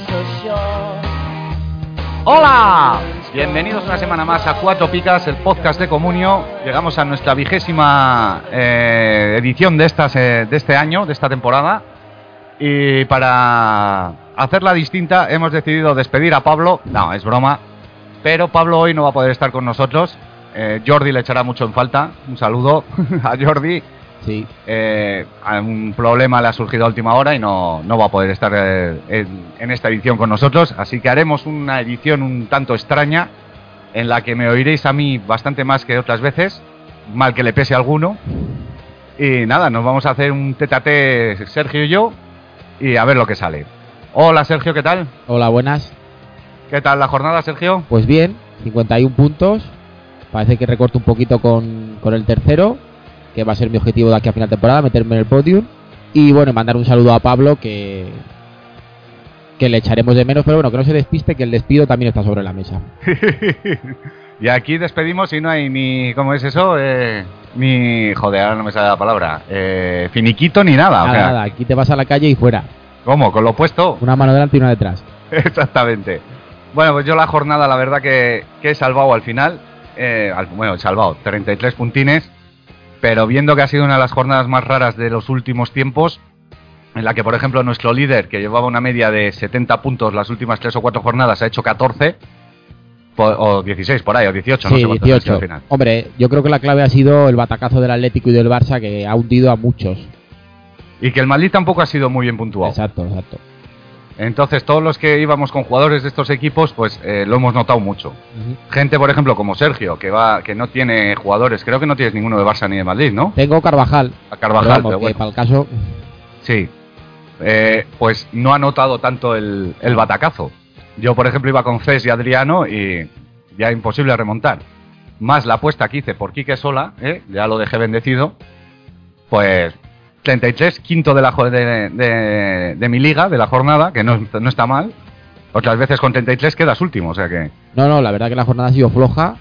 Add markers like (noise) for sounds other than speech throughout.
so sure. ¡Hola! Bienvenidos una semana más a Cuatro Picas, el podcast de Comunio. Llegamos a nuestra vigésima eh, edición de, estas, eh, de este año, de esta temporada. Y para hacerla distinta hemos decidido despedir a Pablo. No, es broma. Pero Pablo hoy no va a poder estar con nosotros. Eh, Jordi le echará mucho en falta. Un saludo (laughs) a Jordi. Sí, Eh, un problema le ha surgido a última hora y no, no va a poder estar eh, en, en esta edición con nosotros. Así que haremos una edición un tanto extraña en la que me oiréis a mí bastante más que otras veces, mal que le pese a alguno. Y nada, nos vamos a hacer un tete a tete Sergio y yo y a ver lo que sale. Hola Sergio, ¿qué tal? hola, buenas. ¿Qué tal la jornada, Sergio? Pues bien, 51 puntos. Parece que recorto un poquito con, con el tercero, que va a ser mi objetivo de aquí a final de temporada, meterme en el podium. Y bueno, mandar un saludo a Pablo, que, que le echaremos de menos, pero bueno, que no se despiste, que el despido también está sobre la mesa. (laughs) y aquí despedimos y no hay ni, ¿cómo es eso? Eh, ni, joder, ahora no me sale la palabra, eh, finiquito ni nada. o sea, nada, aquí te vas a la calle y fuera. ¿Cómo? ¿Con lo opuesto? Una mano delante y una detrás. (laughs) Exactamente. Bueno, pues yo la jornada, la verdad que, que he salvado al final. eh, al- bueno, he salvado 33 puntines. Pero viendo que ha sido una de las jornadas más raras de los últimos tiempos, en la que, por ejemplo, nuestro líder, que llevaba una media de 70 puntos las últimas 3 o 4 jornadas, ha hecho 14. po- O 16 por ahí, o 18, no sí, sé cuántos han sido 18. al final. Hombre, yo creo que la clave ha sido el batacazo del Atlético y del Barça, que ha hundido a muchos. Y que el Madrid tampoco ha sido muy bien puntuado. Exacto, exacto. Entonces, todos los que íbamos con jugadores de estos equipos, pues eh, lo hemos notado mucho. Gente, por ejemplo, como Sergio, que va, que no tiene jugadores, creo que no tienes ninguno de Barça ni de Madrid, ¿no? Tengo Carvajal. A Carvajal, pero vamos, pero que bueno. para el caso, Sí. Eh, pues no ha notado tanto el, el batacazo. Yo, por ejemplo, iba con Cés y Adriano y ya imposible remontar. Más la apuesta que hice por Quique Sola, ¿eh? ya lo dejé bendecido. Pues 33, quinto de, la, de, de- de mi liga, de la jornada, que no, no está mal. Otras veces con 33 quedas último, o sea que... No, no, la verdad que la jornada ha sido floja.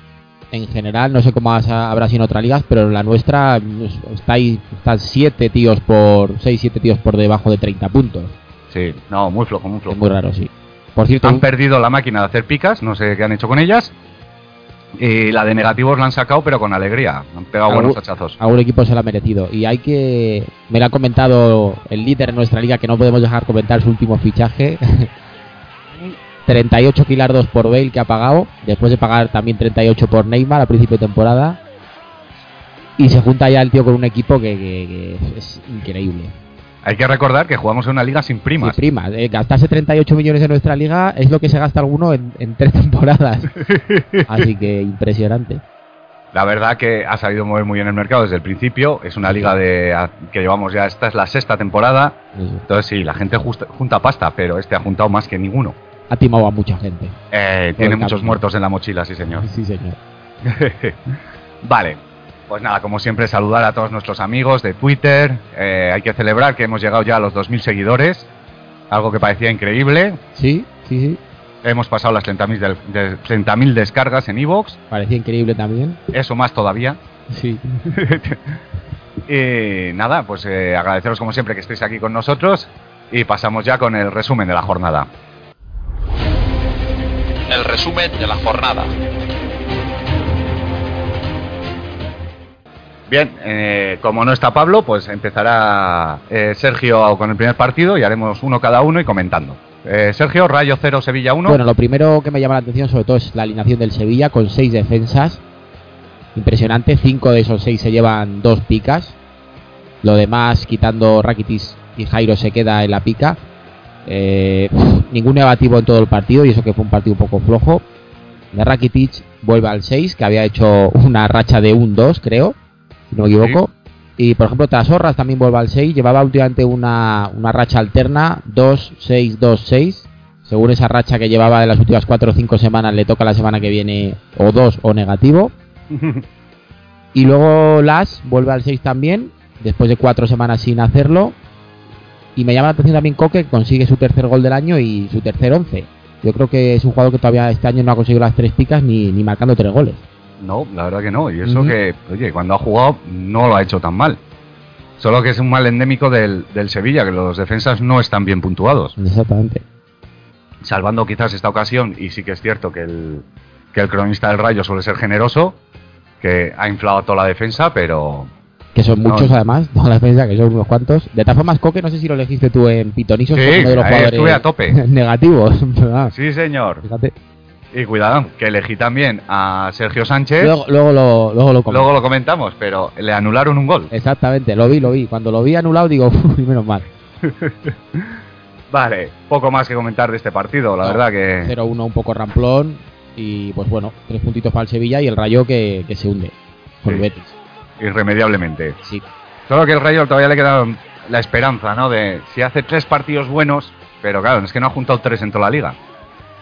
En general, no sé cómo habrá sido en otras ligas, pero en la nuestra mm, está ahí, están 7 tíos por 6, 7 tíos por debajo de 30 puntos. Sí, no, muy flojo, muy Es flojo. muy raro, sí. Por cierto, Han perdido la máquina de hacer picas, no sé qué han hecho con ellas. Y la de negativos la han sacado, pero con alegría. Han pegado buenos hachazos. algún equipo se lo ha merecido. Y hay que. Me lo ha comentado el líder en nuestra liga, que no podemos dejar comentar su último fichaje. (laughs) 38 kilardos por Bale que ha pagado, después de pagar también 38 por Neymar a principio de temporada. Y se junta ya el tío con un equipo que, que- que es increíble. Hay que recordar que jugamos en una liga sin primas. Y primas. eh, gastarse 38 millones en nuestra liga es lo que se gasta alguno en, en tres (laughs) temporadas. Así que impresionante. La verdad que ha sabido mover muy bien el mercado desde el principio. Es una liga de a- que llevamos ya, esta es la sexta temporada. Entonces sí, la gente justa- junta pasta, pero este ha juntado más que ninguno. Ha timado a mucha gente. Eh, tiene muchos muertos en la mochila, sí señor. Sí, señor. (laughs) vale, pues nada, como siempre saludar a todos nuestros amigos de Twitter. Eh, hay que celebrar que hemos llegado ya a los 2.000 seguidores, algo que parecía increíble. Sí, sí, sí. Hemos pasado las 30.000 del- de- 30.000 descargas en Evox, Parecía increíble también. eso más todavía. Sí. y (laughs) nada, pues eh, agradeceros como siempre que estéis aquí con nosotros y pasamos ya con el resumen de la jornada. El resumen de la jornada. Bien, eh, como no está Pablo, pues empezará eh, Sergio con el primer partido y haremos uno cada uno y comentando. Eh, Sergio, Rayo 0, Sevilla 1. Bueno, lo primero que me llama la atención sobre todo es la alineación del Sevilla con seis defensas. Impresionante, cinco de esos seis se llevan dos picas. Lo demás, quitando Rakitic y Jairo, se queda en la pica. Eh, ningún negativo en todo el partido y eso que fue un partido un poco flojo. De Rakitic vuelve al 6, que había hecho una racha de un 2, creo, si no me equivoco. Y por ejemplo, Trasorras también vuelve al 6, llevaba últimamente una, una racha alterna, 2, 6, 2, 6. Según esa racha que llevaba de las últimas 4 o 5 semanas, le toca la semana que viene o 2 o negativo. (laughs) Y luego Las vuelve al 6 también, después de 4 semanas sin hacerlo. Y me llama la atención también Coque, que consigue su tercer gol del año y su tercer 11. Yo creo que es un jugador que todavía este año no ha conseguido las tres picas ni, ni marcando tres goles. No, la verdad que no. Y eso que, oye, cuando ha jugado no lo ha hecho tan mal. Solo que es un mal endémico del, del Sevilla, que los defensas no están bien puntuados. Exactamente. Salvando quizás esta ocasión, y sí que es cierto que el, que el cronista del Rayo suele ser generoso, que ha inflado toda la defensa, pero Que son No. muchos además, no la defensa, que son unos cuantos. De todas formas, Coque, no sé si lo elegiste tú en Pitonisos Sí, como uno de los jugadores estuve a tope. (laughs) negativos. (laughs) ¿verdad? sí, señor. Fíjate. Y cuidado, que elegí también a Sergio Sánchez. Luego, luego lo, luego lo comento. Luego lo comentamos, pero le anularon un gol. Exactamente, lo vi, lo vi. Cuando lo vi anulado, digo, (laughs) "Uf, menos mal. (laughs) Vale, poco más que comentar de este partido, la No, verdad que 0-1 un poco ramplón. Y pues bueno, tres puntitos para el Sevilla y el Rayo que, que se hunde. Con el. Betis. irremediablemente. Sí. Solo que el Rayo todavía le queda la esperanza, ¿no? De si hace tres partidos buenos, pero claro, es que no ha juntado tres en toda la liga.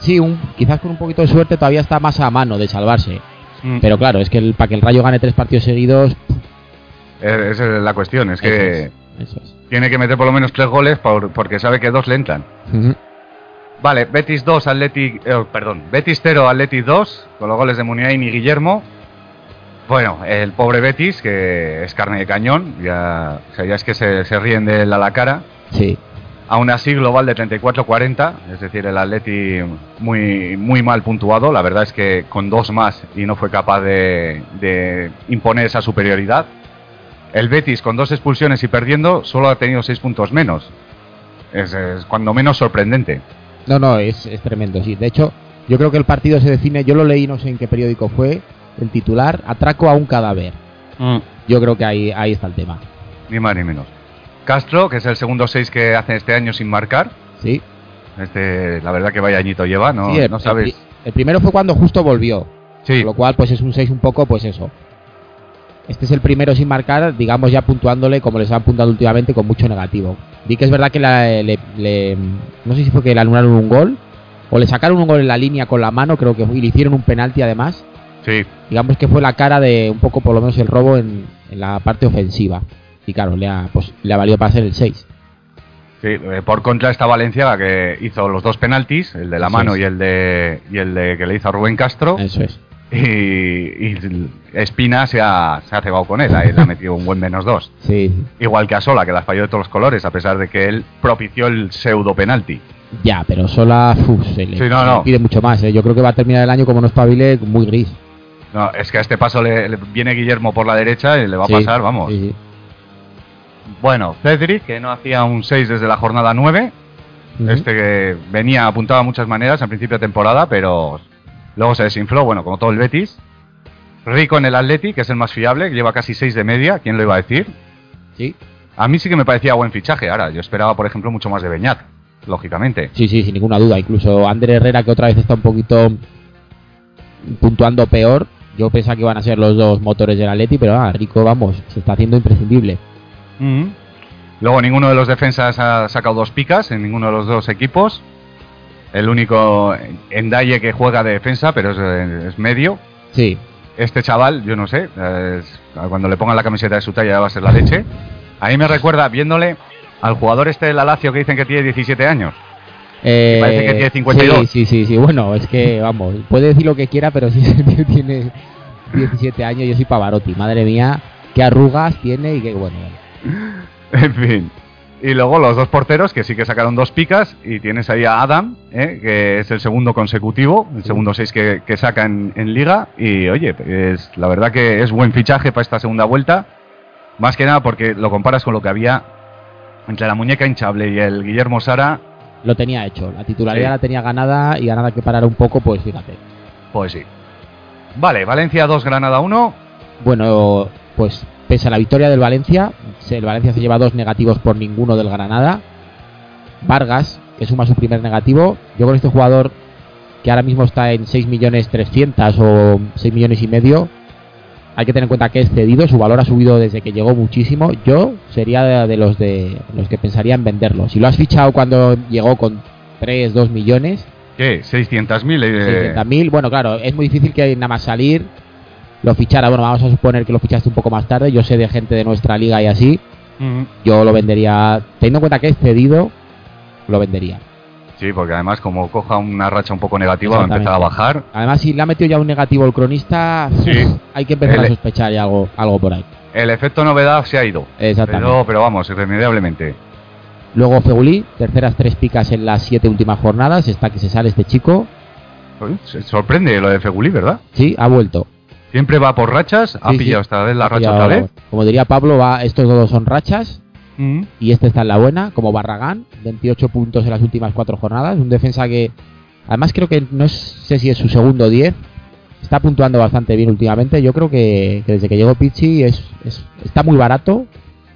Sí, un, quizás con un poquito de suerte todavía está más a mano de salvarse. Mm. Pero claro, es que el, para que el Rayo gane tres partidos seguidos, Eh, Esa es la cuestión, es que Eso eso es. tiene que meter por lo menos tres goles por- porque sabe que dos le entran. Vale, Betis 2, Athletic, eh, perdón, Betis 0, Athletic 2, con los goles de Muniain y Guillermo. Bueno, el pobre Betis, que es carne de cañón, ya, o sea, ya es que se, se ríen de él a la cara. Sí. Aún así, global de 34-40, es decir, el Atleti muy, muy mal puntuado. La verdad es que con dos más y no fue capaz de, de imponer esa superioridad. El Betis, con dos expulsiones y perdiendo, solo ha tenido seis puntos menos. Es, es cuando menos sorprendente. No, no, es, es tremendo, sí. De hecho, yo creo que el partido se define, yo lo leí, no sé en qué periódico fue, el titular, atraco a un cadáver. Yo creo que ahí, ahí está el tema. Ni más ni menos. Castro, que es el segundo seis que hace este año sin marcar. Sí. Este, la verdad que vaya añito lleva, no, Sí, el, no sabes. el primero fue cuando justo volvió. Sí, Con lo cual, pues es un 6 un poco, pues eso. Este es el primero sin marcar, digamos ya puntuándole como les han puntuado últimamente con mucho negativo. Vi que es verdad que la- le, le- no sé si fue que le anularon un gol o le sacaron un gol en la línea con la mano, creo que y le hicieron un penalti además. sí. Digamos que fue la cara de un poco por lo menos el robo en, en la parte ofensiva. Y claro, le ha, pues, le ha valido para ser el 6. Sí, eh, por contra está Valencia que hizo los dos penaltis, el de la Eso mano es. y el de y el de que le hizo a Rubén Castro Eso es. y, y Espina se ha, se ha cebado con él, ahí le ha metido un buen menos dos. (laughs) Sí, Igual que a Sola, que las falló de todos los colores, a pesar de que él propició el pseudo penalti. ya, pero Sola uf, se le, Sí, no, se le no. pide mucho más. ¿eh? Yo creo que va a terminar el año como no espabile muy gris. No, es que a este paso le, le viene Guillermo por la derecha y le va Sí, a pasar, vamos. sí. Bueno, Cedric, que no hacía un 6 desde la jornada 9, Ujú. este que venía apuntado a muchas maneras al principio de temporada, pero luego se desinfló, bueno, como todo el Betis. Rico en el Atleti, que es el más fiable, que lleva casi 6 de media, ¿quién lo iba a decir? Sí, A mí sí que me parecía buen fichaje, ahora, yo esperaba, por ejemplo, mucho más de Beñat, lógicamente. sí, sí, sin ninguna duda. Incluso Ander Herrera, que otra vez está un poquito puntuando peor. Yo pensaba que iban a ser los dos motores del Atleti, pero ah, Rico, vamos, se está haciendo imprescindible. Luego ninguno de los defensas ha sacado dos picas en ninguno de los dos equipos. El único Endaye que juega de defensa, pero es, es medio. Sí, Este chaval, yo no sé, es- cuando le pongan la camiseta de su talla va a ser la leche. A mí me recuerda, viéndole al jugador este del Alacio que dicen que tiene 17 años. Eh, parece que tiene 52. Sí, sí, sí, sí. Bueno, es que, vamos, puede decir lo que quiera, pero si ese (laughs) tío tiene 17 años, yo soy Pavarotti. Madre mía, qué arrugas tiene y qué bueno. (laughs) En fin. Y luego los dos porteros que sí que sacaron dos picas y tienes ahí a Adam, ¿eh? que es el segundo consecutivo, el segundo seis que, que saca en, en liga. Y oye, es, la verdad que es buen fichaje para esta segunda vuelta. Más que nada porque lo comparas con lo que había entre la muñeca hinchable y el Guillermo Sara. lo tenía hecho. La titularidad Sí. la tenía ganada y a nada que parar un poco, pues fíjate. Pues sí. Vale, Valencia 2, Granada 1. Bueno, pues pese a la victoria del Valencia, el Valencia se lleva dos negativos por ninguno del Granada. Vargas, que suma su primer negativo. Yo con este jugador, que ahora mismo está en 6 millones 300 o 6 millones y medio, hay que tener en cuenta que es cedido, su valor ha subido desde que llegó muchísimo. Yo sería de, de los de los que pensaría en venderlo. Si lo has fichado cuando llegó con 3, 2 millones, ¿Qué? 600.000. Eh, 600.000, bueno, claro, es muy difícil que nada más salir lo fichara. Bueno, vamos a suponer que lo fichaste un poco más tarde. Yo sé de gente de nuestra liga y así. Yo lo vendería, teniendo en cuenta que es cedido, lo vendería. Sí, porque además como coja una racha un poco negativa va a empezar a bajar. Además, si le ha metido ya un negativo el cronista, Sí. (laughs) hay que empezar El- a sospechar ya algo, algo por ahí. El efecto novedad se ha ido. Exactamente. Pero, pero vamos, irremediablemente. Luego Fegulí, terceras tres picas en las siete últimas jornadas. Está que se sale este chico. Uy, se sorprende lo de Fegulí, ¿verdad? Sí, ha vuelto. Siempre va por rachas, ha Sí, pillado sí. esta vez la Ha racha otra vez. Como diría Pablo, va, estos dos son rachas. Mm, y este está en la buena, como Barragán, 28 puntos en las últimas cuatro jornadas, un defensa que además creo que no sé si es su segundo 10, está puntuando bastante bien últimamente, yo creo que, que desde que llegó Pichi es, es- está muy barato,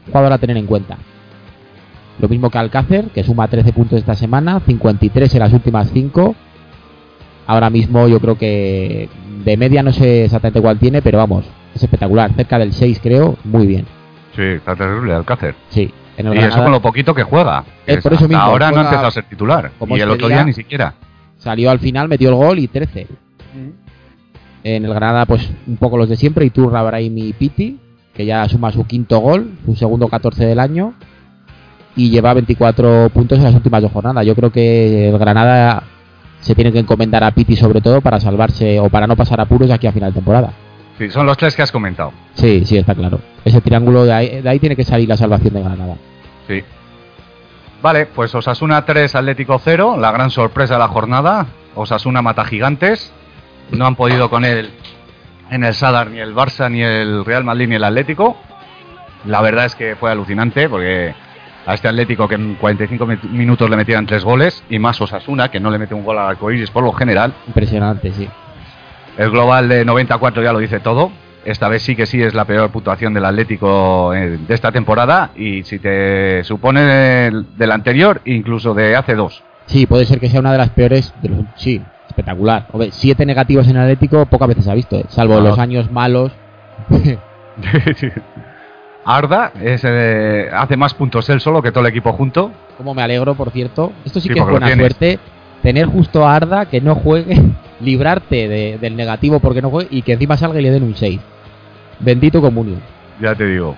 jugador a tener en cuenta. Lo mismo que Alcácer, que suma 13 puntos esta semana, 53 en las últimas 5. Ahora mismo yo creo que de media no sé exactamente cuál tiene, pero vamos, es espectacular, cerca del 6 creo, muy bien. Sí, está terrible Alcácer. Sí, en el Y eso con lo poquito que juega. que Eh, por eso hasta mismo, ahora no ha empezado a ser titular. como Y el otro día. día ni siquiera. Salió al final, metió el gol y 13. En el Granada, pues un poco los de siempre, Iturra, Brahim y Piti, que ya suma su quinto gol, su segundo 14 del año, y lleva 24 puntos en las últimas dos jornadas. Yo creo que el Granada se tiene que encomendar a Piti sobre todo para salvarse o para no pasar apuros aquí a final de temporada. Sí, son los tres que has comentado. Sí, sí, está claro. Ese triángulo de ahí, de ahí tiene que salir la salvación de Granada. Sí. Vale, pues Osasuna 3, Atlético 0, la gran sorpresa de la jornada. Osasuna mata gigantes. No han podido con él en el Sadar ni el Barça, ni el Real Madrid, ni el Atlético. La verdad es que fue alucinante porque a este Atlético que en 45 mi- minutos le metieran tres goles y más Osasuna que no le mete un gol al arcoíris por lo general. Impresionante, sí. El global de 94 ya lo dice todo. Esta vez sí que sí es la peor puntuación del Atlético eh, de esta temporada y si te supone del, anterior, incluso de hace dos. Sí, puede ser que sea una de las peores. De los, sí, espectacular. Siete negativos en Atlético pocas veces se ha visto, ¿eh? salvo los años malos. (laughs) (laughs) Arda es, eh, hace más puntos él solo que todo el equipo junto. Como me alegro, por cierto. Esto sí, Sí, que es buena suerte. Tener justo a Arda que no juegue, (laughs) librarte de- del negativo porque no juegue y que encima salga y le den un 6. Bendito comunio. Ya te digo.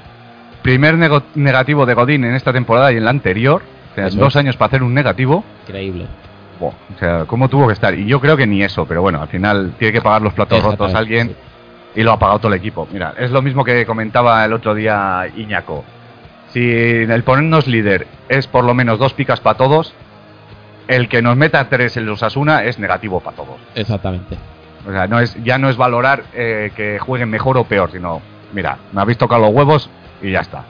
Primer negativo de Godín en esta temporada y en la anterior. O sea, Eso dos años para hacer un negativo. Increíble. O sea, ¿cómo tuvo que estar? Y yo creo que ni eso, pero bueno, al final tiene que pagar los platos rotos Exactamente, alguien. sí. Y lo ha pagado todo el equipo. Mira, es lo mismo que comentaba el otro día Iñaco. Si el ponernos líder es por lo menos dos picas para todos, el que nos meta tres en los Asuna es negativo para todos. Exactamente. O sea, no es, ya no es valorar eh, que jueguen mejor o peor, sino, mira, me habéis tocado los huevos y ya está.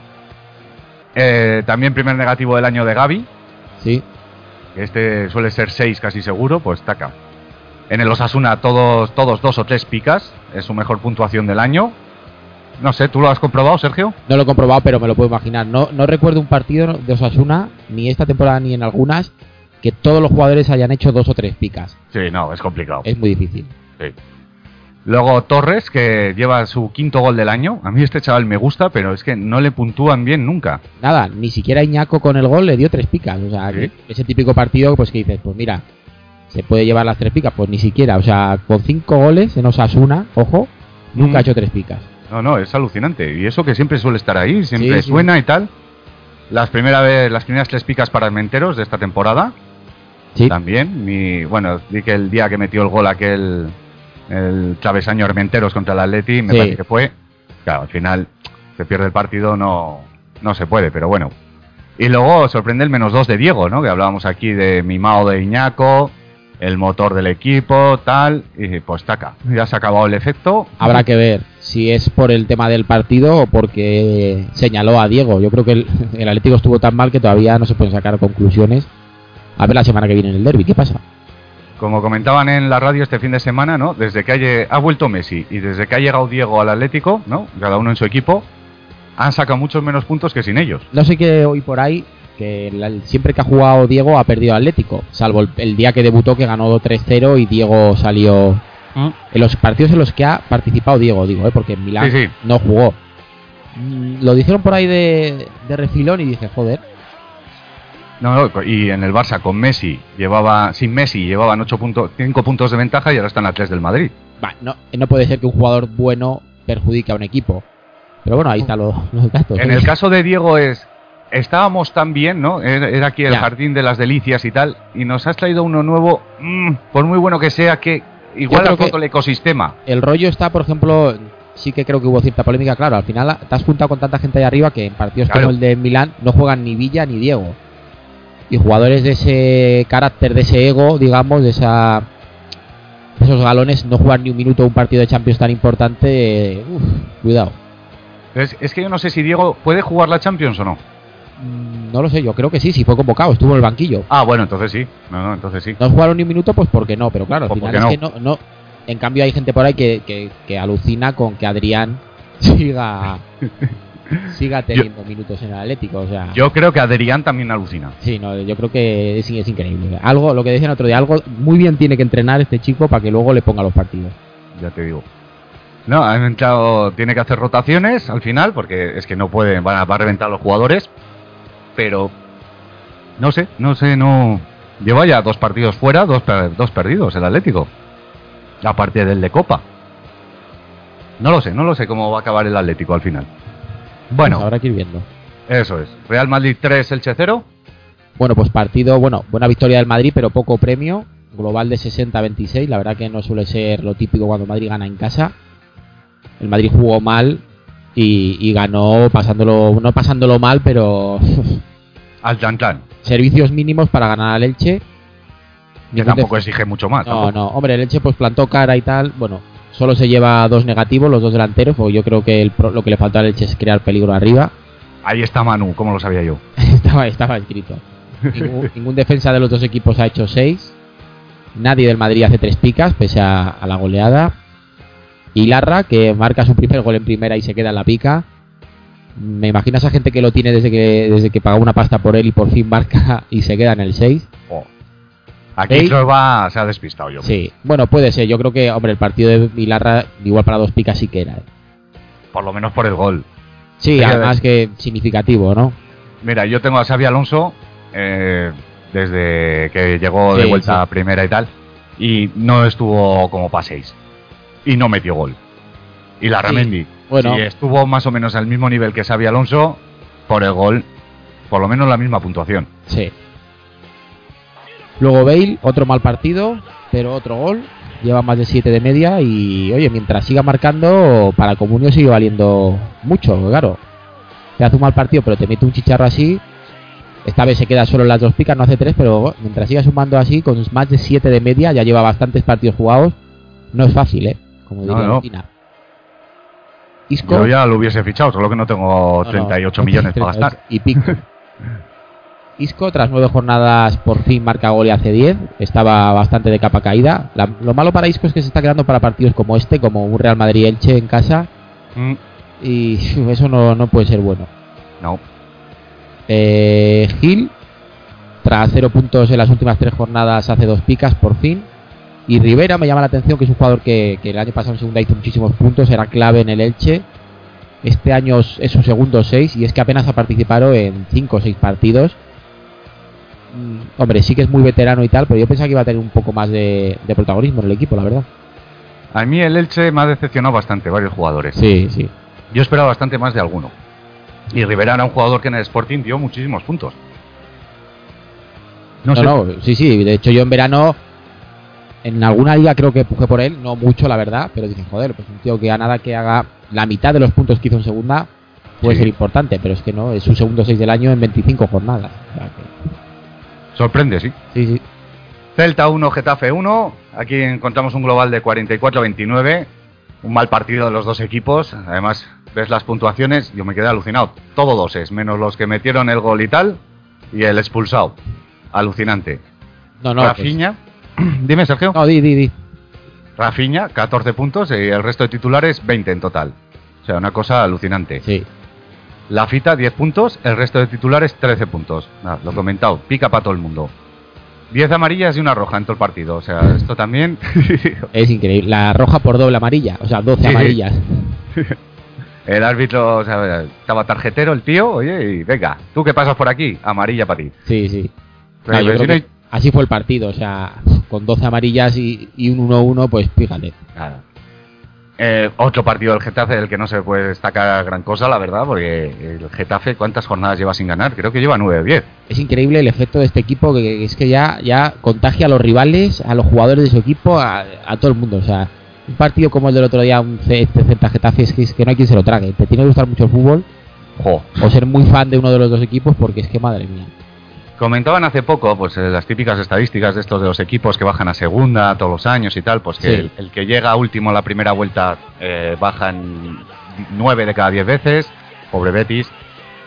Eh, también primer negativo del año de Gaby, Sí. este suele ser 6 casi seguro, pues taca. En el Osasuna todos, todos dos o tres picas, es su mejor puntuación del año. No sé, ¿tú lo has comprobado, Sergio? No lo he comprobado, pero me lo puedo imaginar. No, no recuerdo un partido de Osasuna, ni esta temporada ni en algunas, que todos los jugadores hayan hecho dos o tres picas. Sí, no, es complicado. Es muy difícil. Sí. Luego Torres, que lleva su quinto gol del año. A mí este chaval me gusta, pero es que no le puntúan bien nunca. Nada, ni siquiera Iñaco con el gol le dio tres picas. O sea, Sí. que ese típico partido, pues que dices, pues mira, se puede llevar las tres picas. Pues ni siquiera. O sea, con cinco goles en Osasuna, ojo, nunca Mm. ha hecho tres picas. No, no, es alucinante. Y eso que siempre suele estar ahí, siempre Sí, sí. suena y tal. Las, primera vez, las primeras tres picas para Armenteros de esta temporada. Sí, También. Y bueno, di que el día que metió el gol aquel, el travesaño Armenteros contra el Atleti, me parece que fue. Claro, al final se pierde el partido, no, no se puede, pero bueno. Y luego sorprende el menos dos de Diego, ¿no? Que hablábamos aquí de Mimao de Iñaco, el motor del equipo, tal. Y pues taca, ya se ha acabado el efecto. habrá que ver si es por el tema del partido o porque señaló a Diego. Yo creo que el, el Atlético estuvo tan mal que todavía no se pueden sacar conclusiones. A ver la semana que viene en el derby, ¿qué pasa? Como comentaban en la radio este fin de semana, ¿no? Desde que ha vuelto Messi y desde que ha llegado Diego al Atlético, ¿no? Cada uno en su equipo, han sacado muchos menos puntos que sin ellos. No sé qué hoy por ahí, que la- siempre que ha jugado Diego ha perdido Atlético, salvo el, el día que debutó que ganó 3-0 y Diego salió en los partidos en los que ha participado Diego, digo, ¿eh? porque en Milán Sí, sí. no jugó. Mm, Lo dijeron por ahí de, de refilón y dije, joder, No, no, y en el Barça con Messi llevaba, sin Messi llevaban 8 puntos, 5 puntos de ventaja y ahora están a 3 del Madrid. va, no, no puede ser que un jugador bueno perjudique a un equipo. Pero bueno, ahí están los, los datos. En ¿eh? el caso de Diego es, estábamos tan bien, ¿no? Era aquí el Ya. jardín de las delicias y tal, y nos has traído uno nuevo, mm, por muy bueno que sea, que igual roto que- el ecosistema. el rollo está, por ejemplo, sí que creo que hubo cierta polémica, claro, al final te has juntado con tanta gente ahí arriba que en partidos Claro. como el de Milán no juegan ni Villa ni Diego. Y jugadores de ese carácter, de ese ego, digamos, de esa de esos galones, no juegan ni un minuto un partido de Champions tan importante, eh, uf, cuidado. Es, es que yo no sé si Diego puede jugar la Champions o no. Mm, No lo sé, yo creo que sí, sí fue convocado, estuvo en el banquillo. Ah, bueno, entonces sí. No, no, entonces sí. No jugaron ni un minuto, pues porque no, pero claro, al Pues final es que no, no. En cambio hay gente por ahí que, que, que alucina con que Adrián (laughs) siga siga teniendo minutos en el Atlético, o sea, Yo creo que Adrián también alucina. sí, no, yo creo que es, es increíble. Algo, lo que decían otro día, algo muy bien tiene que entrenar este chico para que luego le ponga los partidos. ya te digo. No, han entrado, tiene que hacer rotaciones al final, porque es que no puede, van a, va a reventar a los jugadores, pero no sé, no sé, no. Lleva ya dos partidos fuera, dos, dos perdidos el Atlético. Aparte del de Copa. No lo sé, no lo sé cómo va a acabar el Atlético al final. Bueno, Pues habrá que ir viendo. eso es. Real Madrid 3, Elche 0. Bueno, pues partido, bueno, buena victoria del Madrid, pero poco premio. Global de 60-26. La verdad que no suele ser lo típico cuando Madrid gana en casa. El Madrid jugó mal y, y ganó pasándolo, no pasándolo mal, pero Al Tantán, servicios mínimos para ganar al Elche. que tampoco exige mucho más. No, tampoco. no, hombre, el Elche pues plantó cara y tal. Bueno, solo se lleva dos negativos, los dos delanteros, porque yo creo que el lo que le faltó al Elche es crear peligro arriba. Ahí está Manu, como lo sabía yo. (laughs) estaba, estaba escrito. Ningún, (laughs) ningún defensa de los dos equipos ha hecho seis. Nadie del Madrid hace tres picas, pese a, a la goleada. Y Larra, que marca su primer gol en primera y se queda en la pica. Me imagino a esa gente que lo tiene desde que, desde que pagó una pasta por él y por fin marca (laughs) y se queda en el 6. Oh. Aquí va, se ha despistado yo. Sí, bueno, puede ser. Yo creo que, hombre, el partido de Milarra, igual para dos picas sí que era. ¿eh? Por lo menos por el gol. Sí, además que significativo, ¿no? Mira, yo tengo a Xavi Alonso eh, desde que llegó de vuelta sí. primera y tal, y no estuvo como paséis. Y no metió gol. Y la Ramendi, bueno. si estuvo más o menos al mismo nivel que Xavi Alonso, por el gol, por lo menos la misma puntuación. Sí. Luego Bale, otro mal partido, pero otro gol. Lleva más de 7 de media y, oye, mientras siga marcando, para Comunio sigue valiendo mucho, claro. Te hace un mal partido, pero te mete un chicharro así. Esta vez se queda solo en las dos picas, no hace tres, pero mientras siga sumando así, con más de 7 de media, ya lleva bastantes partidos jugados. No es fácil, ¿eh? Como diría no. Isco, Yo ya lo hubiese fichado, solo que no tengo no, no, 38 no, millones para 38 gastar. (laughs) Y pico. Isco, tras nueve jornadas, por fin marca gol y hace 10. Estaba bastante de capa caída. La- lo malo para Isco es que se está quedando para partidos como este, como un Real Madrid-Elche en casa. Mm, Y eso no, no puede ser bueno. no, Eh, Gil, tras cero puntos en las últimas tres jornadas, hace dos picas por fin. Y Rivera me llama la atención, que es un jugador que, que el año pasado en segunda hizo muchísimos puntos, era clave en el Elche. Este año es su segundo seis y es que apenas ha participado en cinco o seis partidos. Mm, Hombre, sí que es muy veterano y tal, pero yo pensaba que iba a tener un poco más de, de protagonismo en el equipo, la verdad. a mí el Elche me ha decepcionado bastante, varios jugadores. Sí, sí. Yo esperaba bastante más de alguno. Y Rivera era un jugador que en el Sporting dio muchísimos puntos. No, No, sé. no, sí, sí. De hecho, yo en verano, en alguna liga creo que empujé por él, no mucho, la verdad, pero dije, joder, pues un tío que a nada que haga la mitad de los puntos que hizo en segunda puede Sí. ser importante, pero es que no, es su segundo 6 del año en 25 jornadas. O sea que- Sorprende, sí. sí, sí. Celta 1, Getafe 1. Aquí encontramos un global de 44-29. Un mal partido de los dos equipos. Además, ves las puntuaciones. Yo me quedé alucinado. Todo doses, menos los que metieron el gol y tal. Y el expulsado. alucinante. No, no. pues- Rafinha, (clears throat) dime Sergio. no, di, di, di. Rafinha, 14 puntos y el resto de titulares 20 en total. O sea, una cosa alucinante. Sí. La Fita 10 puntos, el resto de titulares 13 puntos. Nada, lo he comentado, pica para todo el mundo. 10 amarillas y una roja en todo el partido. O sea, esto también. (laughs) Es increíble. La roja por doble amarilla. O sea, 12 Sí. amarillas. (laughs) el árbitro o sea, estaba tarjetero, el tío. Oye, y venga, tú que pasas por aquí, amarilla para ti. Sí, sí. Pero No, yo si creo no hay- que así fue el partido. O sea, con 12 amarillas y, y un 1-1, pues fíjate. Nada. Eh, otro partido del Getafe del que no se puede destacar gran cosa, la verdad, porque el Getafe, ¿cuántas jornadas lleva sin ganar? Creo que lleva 9 o 10. Es increíble el efecto de este equipo que, es que ya, ya contagia a los rivales, a los jugadores de su equipo, a, a todo el mundo. O sea, un partido como el del otro día, un este Celta Getafe, es que, es que no hay quien se lo trague. Te tiene que gustar mucho el fútbol Jo. o ser muy fan de uno de los dos equipos porque es que madre mía. Comentaban hace poco, pues eh, las típicas estadísticas de estos de los equipos que bajan a segunda todos los años y tal, pues que Sí. el, el que llega último la primera vuelta eh, bajan 9 de cada 10 veces, pobre Betis. (laughs)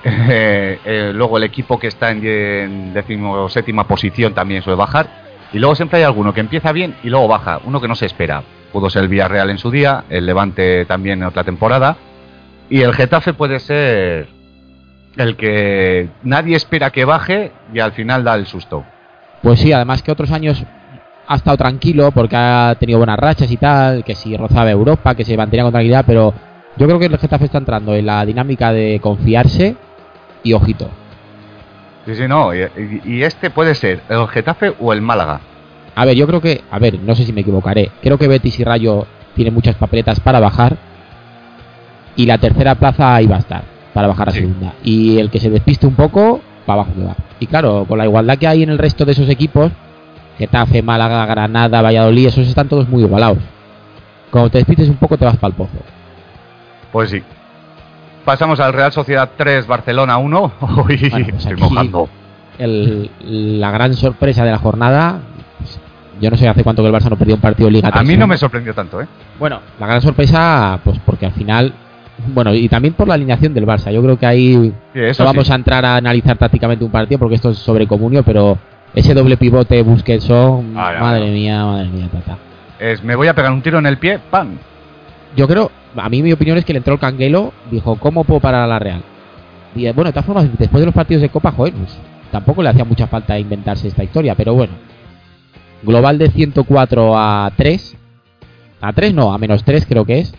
Eh, eh, luego el equipo que está en, en décimo séptima posición también suele bajar. Y luego siempre hay alguno que empieza bien y luego baja, uno que no se espera. Pudo ser el Villarreal en su día, el Levante también en otra temporada. Y el Getafe puede ser el que nadie espera que baje y al final da el susto. Pues sí, además que otros años ha estado tranquilo porque ha tenido buenas rachas y tal, que si rozaba Europa, que se mantenía con tranquilidad, pero yo creo que el Getafe está entrando en la dinámica de confiarse y ojito. Sí, sí, no. Y, y- este puede ser el Getafe o el Málaga. A ver, yo creo que, a ver, no sé si me equivocaré. Creo que Betis y Rayo tienen muchas papeletas para bajar. Y la tercera plaza ahí va a estar, para bajar a Sí. segunda. Y el que se despiste un poco, para abajo que va. Y claro, con la igualdad que hay en el resto de esos equipos, Getafe, Málaga, Granada, Valladolid, esos están todos muy igualados. Cuando te despistes un poco te vas para el pozo. Pues sí. Pasamos al Real Sociedad 3, Barcelona 1. (laughs) Uy, Bueno, pues estoy mojando. El- la gran sorpresa de la jornada, pues, yo no sé hace cuánto que el Barça no perdió un partido de Liga. A mí no me sorprendió tanto, ¿eh? Bueno, la gran sorpresa, pues porque al final, bueno, y también por la alineación del Barça. Yo creo que ahí Sí, no vamos sí. a entrar a analizar tácticamente un partido porque esto es sobre comunio, pero ese doble pivote Busquets son, Ah, madre mía, madre mía, tata. Es, me voy a pegar un tiro en el pie, ¡pam! Yo creo, a mí mi opinión es que le entró el canguelo, dijo, ¿cómo puedo parar a la Real? Y bueno, de todas formas, después de los partidos de Copa, joder, pues, tampoco le hacía mucha falta inventarse esta historia, pero bueno. Global de 104 a 3. A 3 no, a menos 3 creo que es.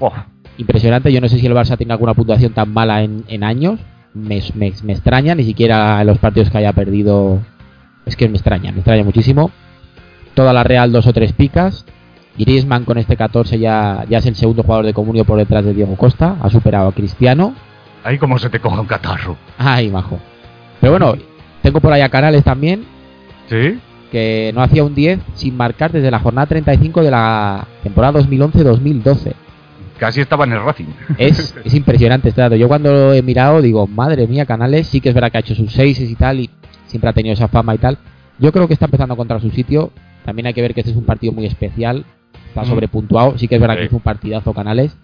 Oh, impresionante. Yo no sé si el Barça tiene alguna puntuación tan mala en, en años. Me, me- me extraña, ni siquiera en los partidos que haya perdido. Es que me extraña, me extraña muchísimo. Toda la Real, dos o tres picas. Griezmann con este 14 ya, ya es el segundo jugador de comunio por detrás de Diego Costa. Ha superado a Cristiano. ahí como se te coja un catarro. Ay, majo. Pero bueno, tengo por ahí a Canales también, ¿Sí? que no hacía un 10 sin marcar desde la jornada 35 de la temporada 2011-2012. Casi estaba en el Racing. Es, (laughs) es impresionante este dato. Yo cuando lo he mirado digo, madre mía, Canales, sí que es verdad que ha hecho sus seises y tal, y siempre ha tenido esa fama y tal. Yo creo que está empezando a encontrar su sitio. También hay que ver que este es un partido muy especial. Está Mm. sobrepuntuado. Sí que es verdad Sí. que hizo un partidazo Canales.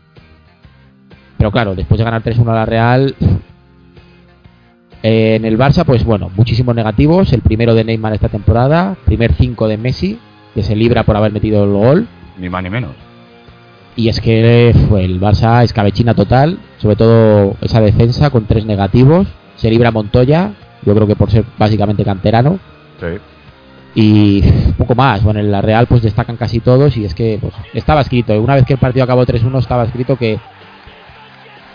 Pero claro, después de ganar 3-1 a la Real. eh, en el Barça, pues bueno, muchísimos negativos. El primero de Neymar esta temporada. Primer 5 de Messi, que se libra por haber metido el gol. Ni más ni menos. Y es que fue el Barça escabechina total, sobre todo esa defensa con tres negativos. Se libra Montoya, yo creo que por ser básicamente canterano. Sí. Y poco más. Bueno, en la Real pues destacan casi todos y es que pues, estaba escrito, una vez que el partido acabó 3-1 estaba escrito que,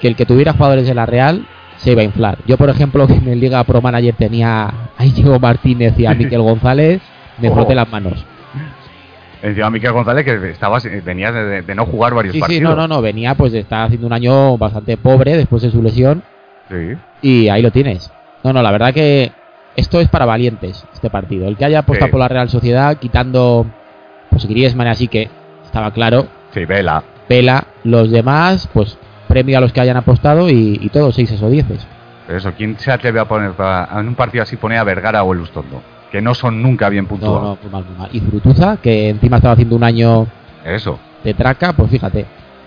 que el que tuviera jugadores de la Real se iba a inflar. Yo, por ejemplo, en el Liga Pro Manager tenía a Íñigo Martínez y a Miquel (laughs) González, me Oh. froté las manos. Encima Miquel González que estabas, venía de, de no jugar varios Sí, sí, partidos. no, no, no, venía pues de estar haciendo un año bastante pobre después de su lesión. Sí. Y ahí lo tienes. No, no, la verdad que esto es para valientes, este partido. El que haya apostado Sí. por la Real Sociedad, quitando pues Griezmann, así que estaba claro, Sí, vela. pela. Los demás, pues premio a los que hayan apostado y, y todos 6 o 10. Pero eso, ¿quién se atreve a poner para- en un partido así pone a Vergara o Elustondo? Que no son nunca bien No, puntuados. no, muy mal, muy mal. Y Frutuza, que encima estaba haciendo un año Eso. de traca, pues fíjate.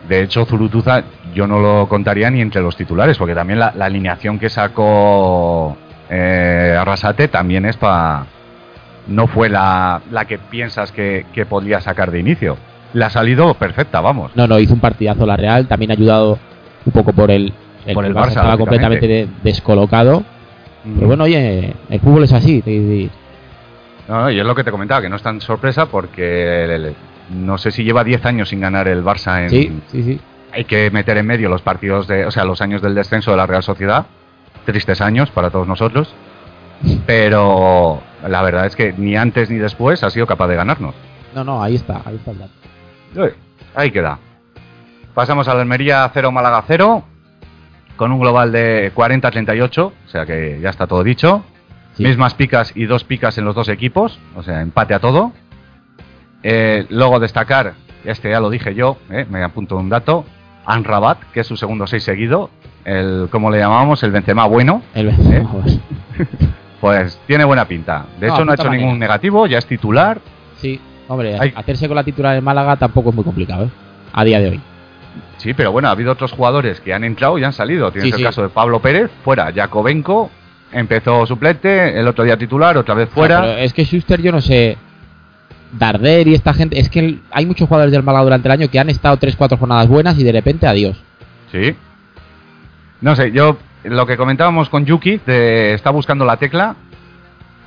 De hecho, Zurutuza yo no lo contaría ni entre los titulares, porque también la, la alineación que sacó eh, Arrasate también es para no fue la, la que piensas que, que podría sacar de inicio. Le ha salido perfecta, vamos. No, no, hizo un partidazo la Real, también ayudado un poco por el, Por el Barça, estaba completamente de- descolocado. Pero bueno, oye, el fútbol es así. No, no, y es lo que te comentaba, que no es tan sorpresa porque no sé si lleva 10 años sin ganar el Barça en... Sí, sí, sí. Hay que meter en medio los partidos de... O sea, los años del descenso de la Real Sociedad. Tristes años para todos nosotros. Pero la verdad es que ni antes ni después ha sido capaz de ganarnos. No, no, ahí está, ahí está el dato. Ahí queda. Pasamos a la Almería 0 Málaga 0 con un global de 40-38, o sea que ya está todo dicho. Sí. Mismas picas y dos picas en los dos equipos, o sea, empate a todo. Eh, luego destacar, este ya lo dije yo, eh, me apunto un dato, Anrabat, que es su segundo 6 seguido, el, ¿cómo le llamamos? El Benzema bueno, El ¿Eh? (laughs) pues tiene buena pinta. De No, hecho, no ha hecho manera. ningún negativo, ya es titular. Sí, hombre, Hay- hacerse con la titular en Málaga tampoco es muy complicado, ¿eh? A día de hoy. Sí, pero bueno, ha habido otros jugadores que han entrado y han salido. Tienes Sí, el sí. caso de Pablo Pérez, fuera. Jacobenko empezó suplente, el otro día titular, otra vez fuera. No, pero es que Schuster, yo no sé. Darder y esta gente. Es que hay muchos jugadores del Málaga durante el año que han estado 3-4 jornadas buenas y de repente adiós. Sí. No sé, yo lo que comentábamos con Yuki, de está buscando la tecla.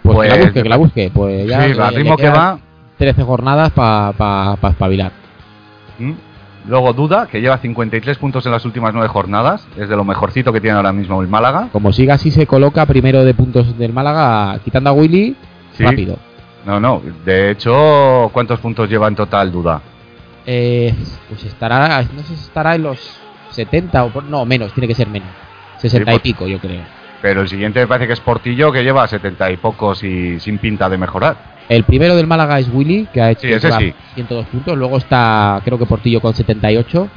Pues, que la Pues- busque, que la busque. Pues ya sí, al ritmo que va. 13 jornadas para pa, pa espabilar. ¿Mm? Luego Duda, que lleva 53 puntos en las últimas nueve jornadas. Es de lo mejorcito que tiene ahora mismo el Málaga. Como siga así, se coloca primero de puntos del Málaga, quitando a Willy, Sí. rápido. No, no. De hecho, ¿cuántos puntos lleva en total Duda? Eh, pues estará, no sé si estará en los 70 o no, menos, tiene que ser menos. 60 Sí, y por- pico, yo creo. Pero el siguiente me parece que es Portillo, que lleva 70 y pocos y sin pinta de mejorar. El primero del Málaga es Willy, que ha hecho Sí, ese lleva sí. 102 puntos. Luego está, creo que Portillo con 78.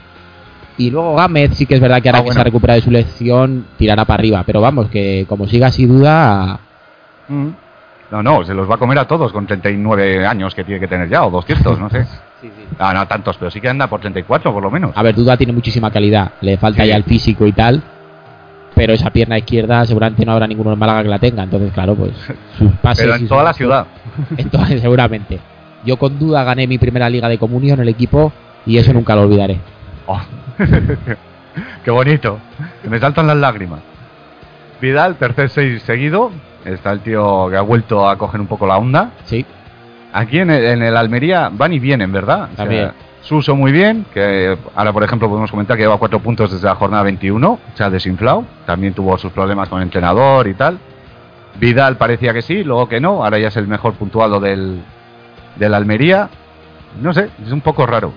Y luego Gámez, sí que es verdad que ahora Ah, que bueno. se ha recuperado de su lesión, tirará para arriba. Pero vamos, que como siga sin duda, Mm. No, no, se los va a comer a todos con 39 años que tiene que tener ya, o 200, no sé. (laughs) Ah, no, tantos, pero sí que anda por 34 por lo menos. a ver, Duda tiene muchísima calidad. Le falta Sí. ya el físico y tal. Pero esa pierna izquierda seguramente no habrá ninguno en Málaga que la tenga. Entonces, claro, pues sus (laughs) pases. Pero en toda la ciudad. En toda- (laughs) seguramente. Yo con Duda gané mi primera liga de comunión en el equipo y eso nunca lo olvidaré. Oh. (laughs) Qué bonito. Me saltan las lágrimas. Vidal, tercer seis seguido. Está el tío que ha vuelto a coger un poco la onda. Sí, Aquí en el, en el Almería van y vienen, ¿verdad? O sea, También. Suso muy bien, que ahora por ejemplo podemos comentar que lleva cuatro puntos desde la jornada 21, o sea, desinflado. También tuvo sus problemas con el entrenador y tal. Vidal parecía que sí, luego que no, ahora ya es el mejor puntuado del, del Almería. No sé, es un poco raro.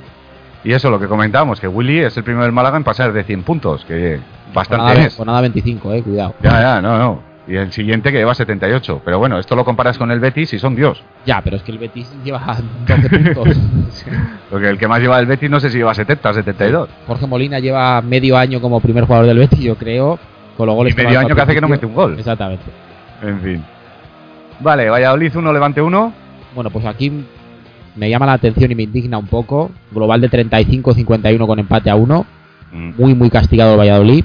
Y eso lo que comentábamos, que Willy es el primero del Málaga en pasar de 100 puntos, que bastante jornada, es. jornada 25, eh, cuidado. Ya, ya, no, no. Y el siguiente que lleva 78. Pero bueno, esto lo comparas con el Betis y son Dios. Ya, pero es que el Betis lleva 12 puntos. (laughs) Porque el que más lleva el Betis no sé si lleva 70, 72. Jorge Molina lleva medio año como primer jugador del Betis, yo creo, con los goles Y medio año que hace que no mete un gol. Exactamente. En fin. Vale, Valladolid 1, Levante 1. Bueno, pues aquí me llama la atención y me indigna un poco. Global de 35-51 con empate a 1. Muy, muy castigado el Valladolid.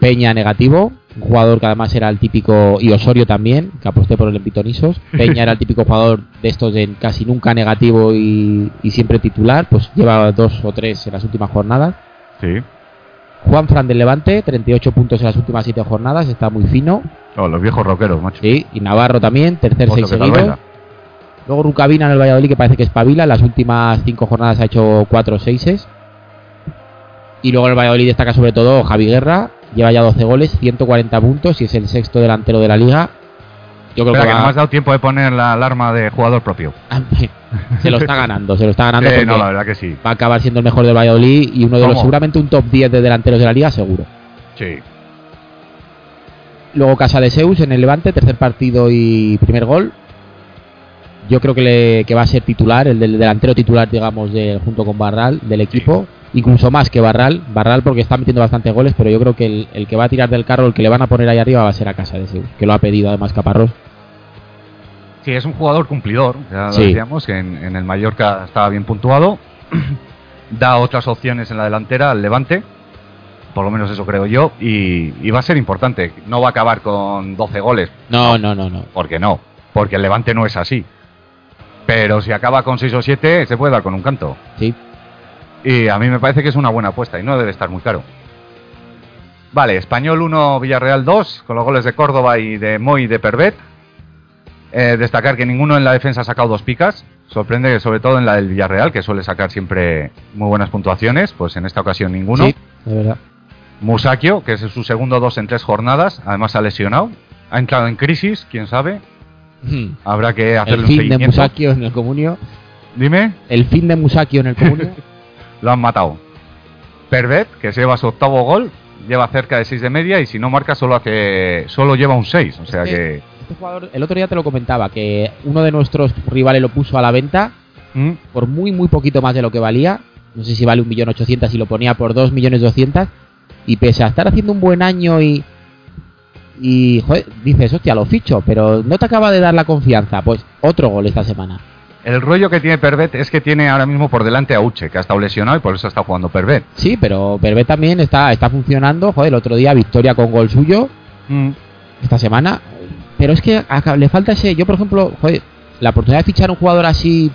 Peña negativo. Un jugador que además era el típico. Y Osorio también, que aposté por el en Pitonisos. (laughs) Peña era el típico jugador de estos de casi nunca negativo y, y siempre titular. Pues lleva dos o tres en las últimas jornadas. Sí. Juan Fran del Levante, 38 puntos en las últimas 7 jornadas, está muy fino. Oh, los viejos rockeros, macho. Sí, y Navarro también, tercer Otro 6 que tal seguido. Luego Rucabina en el Valladolid, que parece que espabila. En las últimas 5 jornadas ha hecho 4 6 Y luego en el Valladolid destaca sobre todo Javi Guerra, lleva ya 12 goles, 140 puntos y es el sexto delantero de la liga. Yo creo Espera, que, que va- no has dado tiempo de poner la alarma de jugador propio. se lo está ganando, se lo está ganando (laughs) Sí, no, la verdad que sí. va a acabar siendo el mejor del Valladolid y uno de los seguramente un top 10 de delanteros de la liga seguro. Sí. Luego Casa de Zeus en el Levante, tercer partido y primer gol. Yo creo que, le- que va a ser titular, el del delantero titular, digamos, de, junto con Barral del equipo. Incluso más que Barral. Barral porque está metiendo bastantes goles, pero yo creo que el, el que va a tirar del carro, el que le van a poner ahí arriba va a ser a Casa de que lo ha pedido además Caparrós. Sí, es un jugador cumplidor. Ya lo decíamos, que en, en el Mallorca estaba bien puntuado. (clears throat) da otras opciones en la delantera al Levante. Por lo menos eso creo yo. Y, y va a ser importante. No va a acabar con 12 goles. No, no, no, no. Porque no. porque el Levante no es así. Pero si acaba con 6 o 7, se puede dar con un canto. Sí. Y a mí me parece que es una buena apuesta y no debe estar muy caro. Vale, Español 1, Villarreal 2, con los goles de Córdoba y de Moy y de Pervet. Eh, destacar que ninguno en la defensa ha sacado dos picas. Sorprende que sobre todo en la del Villarreal, que suele sacar siempre muy buenas puntuaciones, pues en esta ocasión ninguno. Sí, de verdad. Musakio, que es su segundo dos en tres jornadas, además ha lesionado. Ha entrado en crisis, quién sabe. Hmm. Habrá que hacerle El un fin de seguimiento. Musakio en el comunio. Dime, El fin de Musakio en el comunio. (laughs) lo han matado. Pervet, que se lleva su octavo gol, lleva cerca de 6 de media y si no marca solo hace solo lleva un 6, o sea que- Este jugador, el otro día te lo comentaba, que uno de nuestros rivales lo puso a la venta ¿Mm? por muy, muy poquito más de lo que valía. No sé si vale 1.800.000 y lo ponía por 2.200.000. Y pese a estar haciendo un buen año y. Y, joder, dices, hostia, lo ficho, pero no te acaba de dar la confianza. Pues otro gol esta semana. El rollo que tiene Pervet es que tiene ahora mismo por delante a Uche, que ha estado lesionado y por eso está jugando Pervet. Sí, pero Pervet también está, está funcionando. Joder, el otro día victoria con gol suyo. Mm. esta semana. Pero es que acá- le falta ese. Yo, por ejemplo, joder, la oportunidad de fichar un jugador así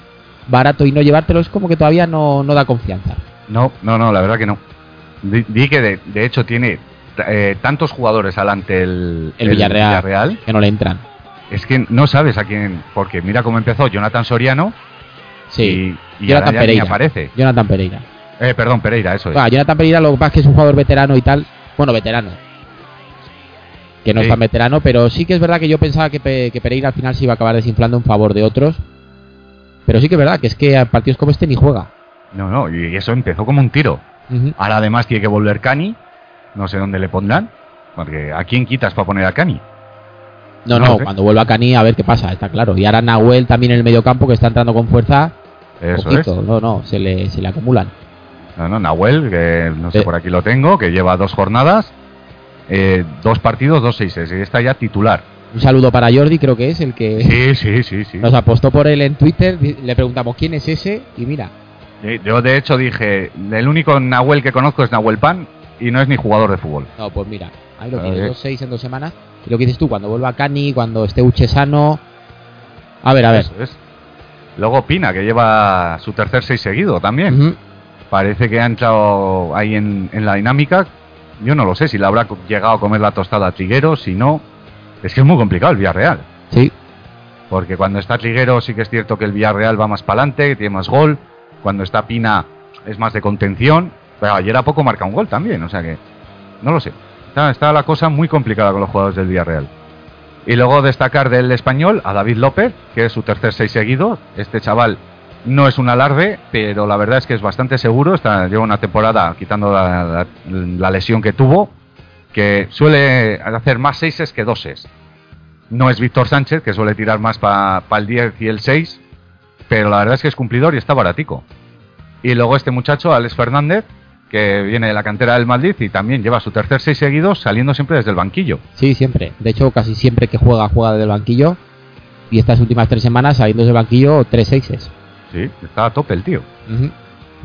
barato y no llevártelo es como que todavía no, no da confianza. No, no, no, la verdad que no. Di, di que de, de hecho tiene eh, tantos jugadores alante el, El Villarreal. Villarreal, Que no le entran. Es que no sabes a quién, porque mira cómo empezó Jonathan Soriano Sí. y, y Jonathan Pereira. aparece. Jonathan Pereira. Eh, perdón, Pereira, eso es. Ah, Jonathan Pereira lo que pasa es que es un jugador veterano y tal. Bueno, veterano. Que no Sí. es tan veterano, pero sí que es verdad que yo pensaba que, Pe- que Pereira al final se iba a acabar desinflando en favor de otros. Pero sí que es verdad que es que a partidos como este ni juega. No, no, y eso empezó como un tiro. Ahora además tiene que volver Cani, no sé dónde le pondrán, porque ¿a quién quitas para poner a Cani? No, No cuando vuelva Cani a ver qué pasa, está claro. Y ahora Nahuel también en el mediocampo que está entrando con fuerza. Eso poquito, es. no, no, se le, se le acumulan. No, no, Nahuel, que no sé, Eh. por aquí lo tengo, que lleva dos jornadas, eh, dos partidos, dos seises, y está ya titular. Un saludo para Jordi, creo que es el que Sí, sí, sí, sí. nos apostó por él en Twitter. Le preguntamos quién es ese y mira, Yo de hecho dije, el único Nahuel que conozco es Nahuel Pan y no es ni jugador de fútbol. no, pues mira, ahí lo tienes, dos seis en dos semanas. Y lo que dices tú, cuando vuelva Cani, cuando esté Uche sano. A ver, a ver. Eso es. Luego Pina, que lleva su tercer seis seguido también. Parece que ha entrado ahí en, en la dinámica. Yo no lo sé si le habrá llegado a comer la tostada a Triguero, si no. Es que es muy complicado el Villarreal. Sí, Porque cuando está Triguero sí que es cierto que el Villarreal va más para adelante, tiene más gol. Cuando está Pina es más de contención. Pero ayer a poco marca un gol también, o sea que no lo sé. Está, la cosa muy complicada con los jugadores del Villarreal. Y luego destacar del español a David López, que es su tercer seis seguido. Este chaval no es un alarde, pero la verdad es que es bastante seguro. Está, lleva una temporada quitando la lesión que tuvo, que suele hacer más seises que doses. No es Víctor Sánchez, que suele tirar más para el 10 y el 6, pero la verdad es que es cumplidor y está baratico. Y luego este muchacho, Alex Fernández, que viene de la cantera del Madrid y también lleva su tercer seis seguidos saliendo siempre desde el banquillo. sí, siempre. De hecho, casi siempre que juega, juega desde el banquillo. Y estas últimas tres semanas, saliendo desde el banquillo, tres seises. Sí, está a tope el tío.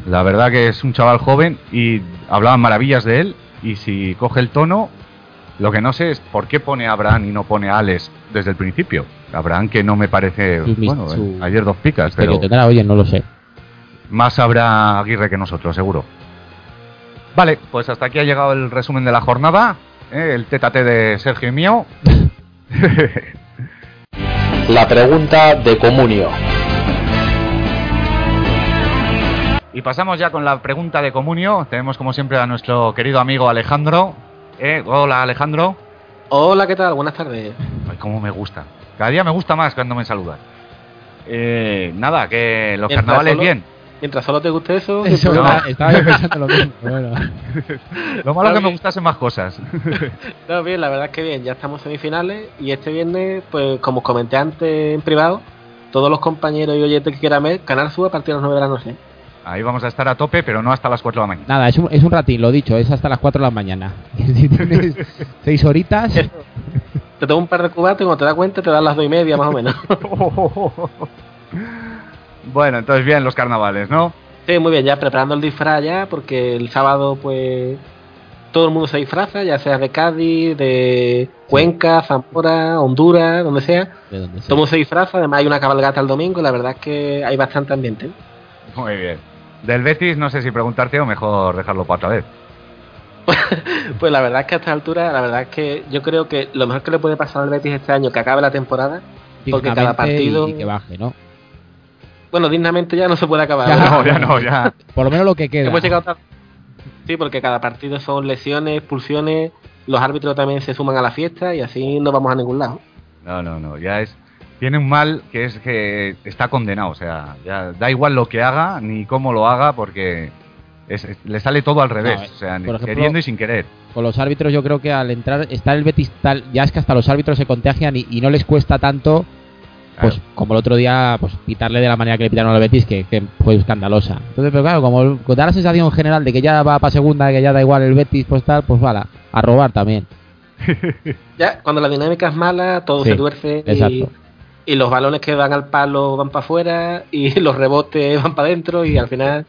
La verdad que es un chaval joven y hablaban maravillas de él. Y si coge el tono, lo que no sé es por qué pone a Abraham y no pone a Alex desde el principio. Abraham que no me parece... Bueno, eh, su- ayer dos picas, Pero pero tendrá, oye, no lo sé. más habrá Aguirre que nosotros, seguro. Vale, pues hasta aquí ha llegado el resumen de la jornada. eh, el tete de Sergio y mío. (laughs) La pregunta de Comunio. Y pasamos ya con la pregunta de comunio. Tenemos como siempre a nuestro querido amigo Alejandro. Eh, hola Alejandro. Hola, ¿qué tal? Buenas tardes. Ay, cómo me gusta. Cada día me gusta más cuando me saludan. Eh, nada, que los carnavales solo- bien. Mientras solo te guste eso, Eso, problema. estaba- estaba yo pensando lo mismo. pero Bueno. (laughs) Lo malo es que me gustasen más cosas. (laughs) No, bien, la verdad es que bien, ya estamos semifinales y este viernes, pues como os comenté antes en privado, todos los compañeros y oyentes que quieran ver, Canal Sur a partir de las 9 de la noche. Ahí vamos a estar a tope, pero no hasta las 4 de la mañana. Nada, es un, es un ratín, lo dicho, es hasta las 4 de la mañana. (laughs) si tienes seis horitas, Te tomo un par de cubatos y cuando te das cuenta te dan las 2 y media más o menos. Bueno, entonces bien los carnavales, ¿no? sí, muy bien, ya preparando el disfraz ya, porque el sábado pues todo el mundo se disfraza, ya sea de Cádiz, de Cuenca, Zamora, Honduras, donde sea. De donde sea. Todo el mundo se disfraza, además hay una cabalgata el domingo y la verdad es que hay bastante ambiente. Muy bien. Del Betis, no sé si preguntarte o mejor dejarlo para otra vez. (laughs) Pues la verdad es que a esta altura, la verdad es que yo creo que lo mejor que le puede pasar al Betis este año que acabe la temporada, porque cada partido, Y que baje, ¿no? Bueno, dignamente ya no se puede acabar. Ya. No, ya no, ya. (laughs) Por lo menos lo que queda. Hemos llegado tarde. Sí, porque cada partido son lesiones, expulsiones, los árbitros también se suman a la fiesta y así no vamos a ningún lado. No, no, no, ya es. Tiene un mal que es que está condenado, o sea, ya da igual lo que haga ni cómo lo haga porque es- es- le sale todo al revés, No, eh, o sea, ejemplo- queriendo y sin querer. Con los árbitros yo creo que al entrar, está el Betis tal, ya es que hasta los árbitros se contagian y, y no les cuesta tanto, pues Claro. como el otro día, pues pitarle de la manera que le pitaron al Betis, que, que fue escandalosa. Entonces, pero claro, como da la sensación general de que ya va para segunda, que ya da igual el Betis, pues tal, pues vale, a robar también. (laughs) Ya, cuando la dinámica es mala, todo Sí, se tuerce y, exacto. y los balones que van al palo van para afuera y (laughs) los rebotes van para adentro y al final,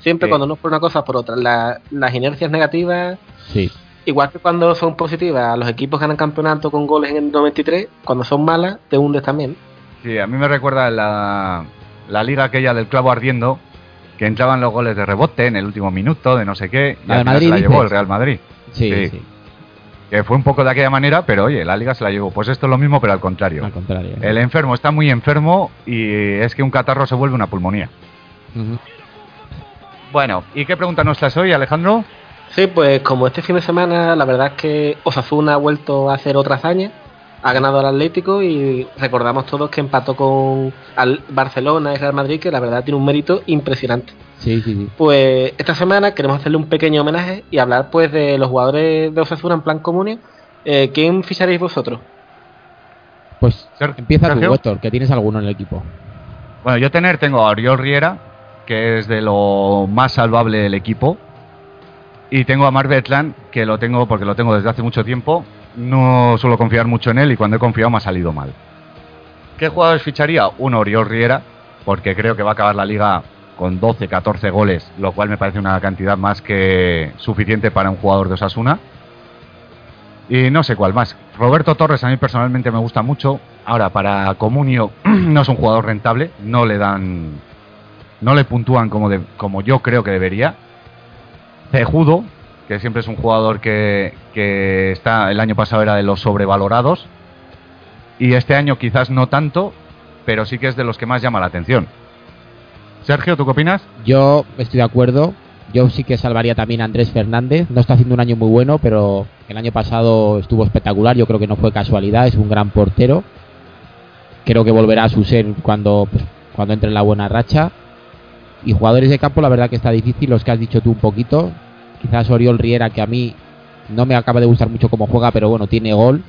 siempre Sí. cuando no es por una cosa es por otra. La- las inercias negativas, Sí, igual que cuando son positivas, los equipos ganan campeonato con goles en el 93, cuando son malas, te hundes también. Sí, a mí me recuerda la, la liga aquella del clavo ardiendo, que entraban los goles de rebote en el último minuto, de no sé qué, y La al final Madrid, se la llevó dices. el Real Madrid. sí, Sí. sí, Que fue un poco de aquella manera, pero oye, la liga se la llevó. Pues esto es lo mismo, pero al contrario. al contrario. El enfermo está muy enfermo y es que un catarro se vuelve una pulmonía. Bueno, ¿y qué pregunta nos traes hoy, Alejandro? Sí, pues como este fin de semana, la verdad es que Osasuna ha vuelto a hacer otra hazaña. Ha ganado al Atlético y recordamos todos que empató con al Barcelona y Real Madrid, que la verdad tiene un mérito impresionante. Sí, sí, sí. Pues esta semana queremos hacerle un pequeño homenaje y hablar pues de los jugadores de Osasuna en plan comunio. Eh, ¿Quién ficharéis vosotros? Pues empieza tú, Sergio. Héctor, que tienes alguno en el equipo. Bueno, yo tener tengo a Oriol Riera, que es de lo más salvable del equipo. Y tengo a Mark Betland, que lo tengo porque lo tengo desde hace mucho tiempo. No suelo confiar mucho en él y cuando he confiado me ha salido mal. ¿Qué jugadores ficharía? Uno, Oriol Riera, porque creo que va a acabar la liga con 12, 14 goles, lo cual me parece una cantidad más que suficiente para un jugador de Osasuna. Y no sé cuál más. Roberto Torres a mí personalmente me gusta mucho. Ahora, para Comunio (clears throat) no es un jugador rentable, no le dan, no le puntúan como, de- como yo creo que debería. Cejudo, que siempre es un jugador que, que está, el año pasado era de los sobrevalorados. Y este año quizás no tanto, pero sí que es de los que más llama la atención. Sergio, ¿tú qué opinas? Yo estoy de acuerdo. Yo sí que salvaría también a Andrés Fernández. No está haciendo un año muy bueno, pero el año pasado estuvo espectacular. Yo creo que no fue casualidad. Es un gran portero. Creo que volverá a su ser cuando, pues, cuando entre en la buena racha. Y jugadores de campo, la verdad que está difícil. Los que has dicho tú un poquito. Quizás Oriol Riera, que a mí no me acaba de gustar mucho cómo juega, pero bueno, tiene gol.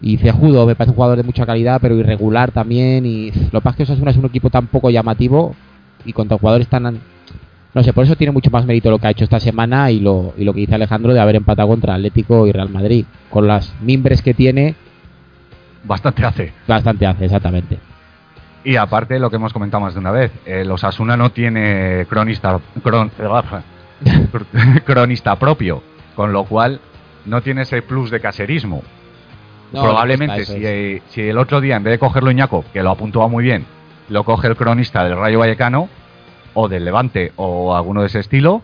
Y Cejudo me parece un jugador de mucha calidad, pero irregular también. Y lo que pasa es que Osasuna es un equipo tan poco llamativo y contra jugadores tan. No sé, por eso tiene mucho más mérito lo que ha hecho esta semana y lo, y lo que dice Alejandro de haber empatado contra Atlético y Real Madrid. Con las mimbres que tiene, Bastante hace. bastante hace, exactamente. Y aparte, lo que hemos comentado más de una vez, el Osasuna no tiene cronista, cron- (laughs) (laughs) cronista propio, con lo cual no tiene ese plus de caserismo. No, Probablemente si, eh, el otro día, en vez de cogerlo Iñaco, que lo apuntaba muy bien, lo coge el cronista del Rayo Vallecano, o del Levante, o alguno de ese estilo,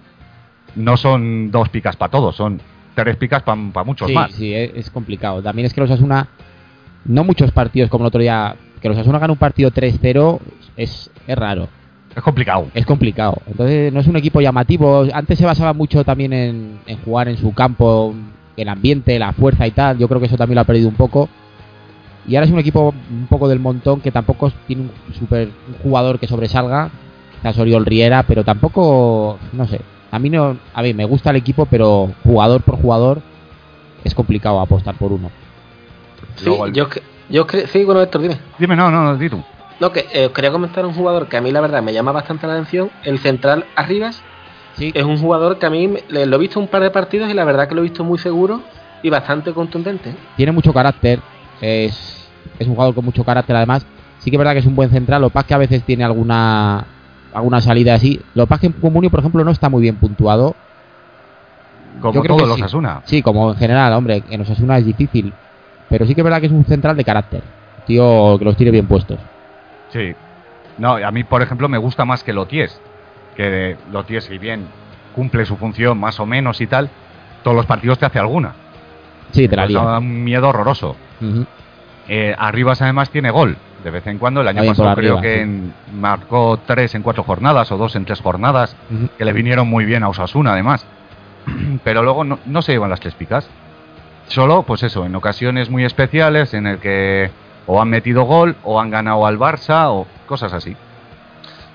no son dos picas para todos, son tres picas para muchos sí, más. sí, es, es complicado. También es que los Osasuna, no muchos partidos como el otro día, que los Osasuna gane un partido 3-0 es, es raro. Es complicado. Es complicado. Entonces no es un equipo llamativo. Antes se basaba mucho también en, en jugar en su campo, el ambiente, la fuerza y tal. Yo creo que eso también lo ha perdido un poco. Y ahora es un equipo un poco del montón que tampoco tiene un super un jugador que sobresalga. Quizás Oriol Riera, pero tampoco, no sé. A mí no, a mí me gusta el equipo, pero jugador por jugador es complicado apostar por uno. Sí, Luego el- yo, yo sí, bueno, Héctor, dime. Dime, no, no, no, di tú. No, que eh, os quería comentar un jugador que a mí la verdad me llama bastante la atención, el central Arribas. Sí, Es un jugador que a mí le- lo he visto un par de partidos y la verdad que lo he visto muy seguro y bastante contundente. ¿eh? tiene mucho carácter, es, es un jugador con mucho carácter además. Sí que es verdad que es un buen central, lo es que a veces tiene alguna alguna salida así. Lo es que en Comunio, por ejemplo, no está muy bien puntuado. Como Yo creo todos que los sí. Asuna. Sí, como en general, hombre, en Osasuna es difícil. Pero sí que es verdad que es un central de carácter. Tío que los tiene bien puestos. Sí. No, a mí, por ejemplo, me gusta más que Loties. Que Loties, si bien cumple su función más o menos y tal, todos los partidos te hace alguna. Sí, te la lía. da un miedo horroroso. Eh, Arribas además tiene gol. De vez en cuando, el año pasado creo arriba, que sí. en- marcó tres en cuatro jornadas o dos en tres jornadas, que le vinieron muy bien a Osasuna además. (clears throat) Pero luego no, no se llevan las tres picas. Solo, pues eso, en ocasiones muy especiales en el que o han metido gol o han ganado al Barça o cosas así.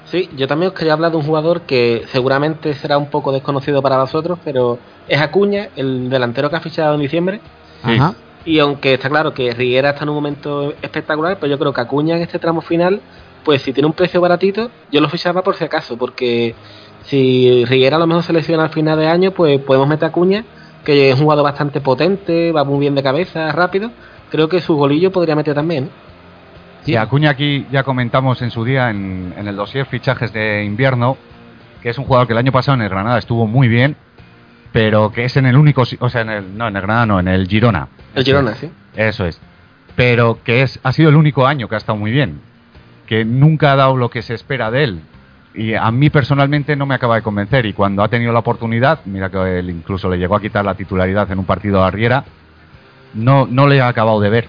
Sí, yo también os quería hablar de un jugador que seguramente será un poco desconocido para vosotros, pero es Acuña, el delantero que ha fichado en diciembre. Sí. Ajá. Y aunque está claro que Riera está en un momento espectacular, pues yo creo que Acuña en este tramo final, pues si tiene un precio baratito, yo lo fichaba por si acaso, porque si Riera a lo mejor se lesiona al final de año, pues podemos meter a Acuña, que es un jugador bastante potente, va muy bien de cabeza, rápido. Creo que su golillo podría meter también. Sí. Acuña aquí ya comentamos en su día en, en el dossier fichajes de invierno, que es un jugador que el año pasado en el Granada estuvo muy bien, pero que es en el único, o sea, en el, no, en el Granada no, en el Girona. El Girona, sí. Eso es. Pero que es, ha sido el único año que ha estado muy bien. Que nunca ha dado lo que se espera de él. Y a mí personalmente no me acaba de convencer. Y cuando ha tenido la oportunidad, mira que él incluso le llegó a quitar la titularidad en un partido a Riera, no, no le ha acabado de ver.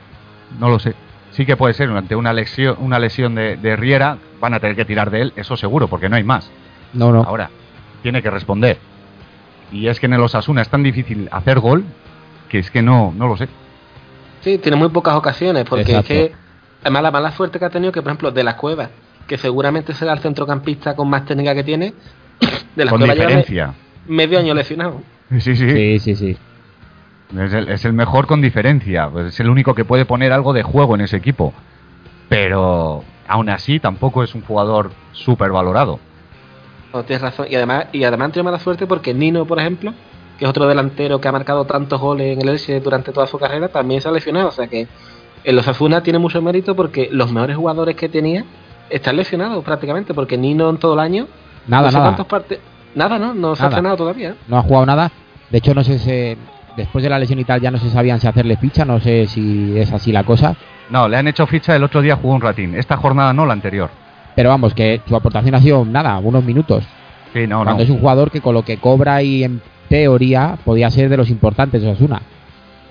No lo sé. Sí que puede ser, ante una lesión, una lesión de, de Riera, van a tener que tirar de él, eso seguro, porque no hay más. No, no. Ahora, tiene que responder. Y es que en el Osasuna es tan difícil hacer gol que es que no, no lo sé. Sí, tiene muy pocas ocasiones, porque Exacto. es que además la mala suerte que ha tenido que, por ejemplo, de las cuevas, que seguramente será el centrocampista con más técnica que tiene, (coughs) de las Con cuevas lleva diferencia. medio año lesionado. Sí, sí. Sí, sí, sí. Es, el, es el mejor con diferencia. Pues es el único que puede poner algo de juego en ese equipo. Pero aún así tampoco es un jugador súper valorado. No, tienes razón. Y además, y además tiene mala suerte porque Nino, por ejemplo, que es otro delantero que ha marcado tantos goles en el Elche durante toda su carrera, también se ha lesionado. O sea que el Osasuna tiene mucho mérito porque los mejores jugadores que tenía están lesionados prácticamente, porque Nino en todo el año. Nada, no sé nada. Nada, ¿no? No se ha Nada. estrenado todavía. No ha jugado nada. De hecho, no sé si después de la lesión y tal ya no se sabían si hacerle ficha. No sé si es así la cosa. No, le han hecho ficha el otro día jugó un ratín. Esta jornada no, la anterior. Pero vamos, que su aportación ha sido nada, unos minutos. Sí, no, cuando no. es un jugador que con lo que cobra y en teoría podía ser de los importantes de Osasuna.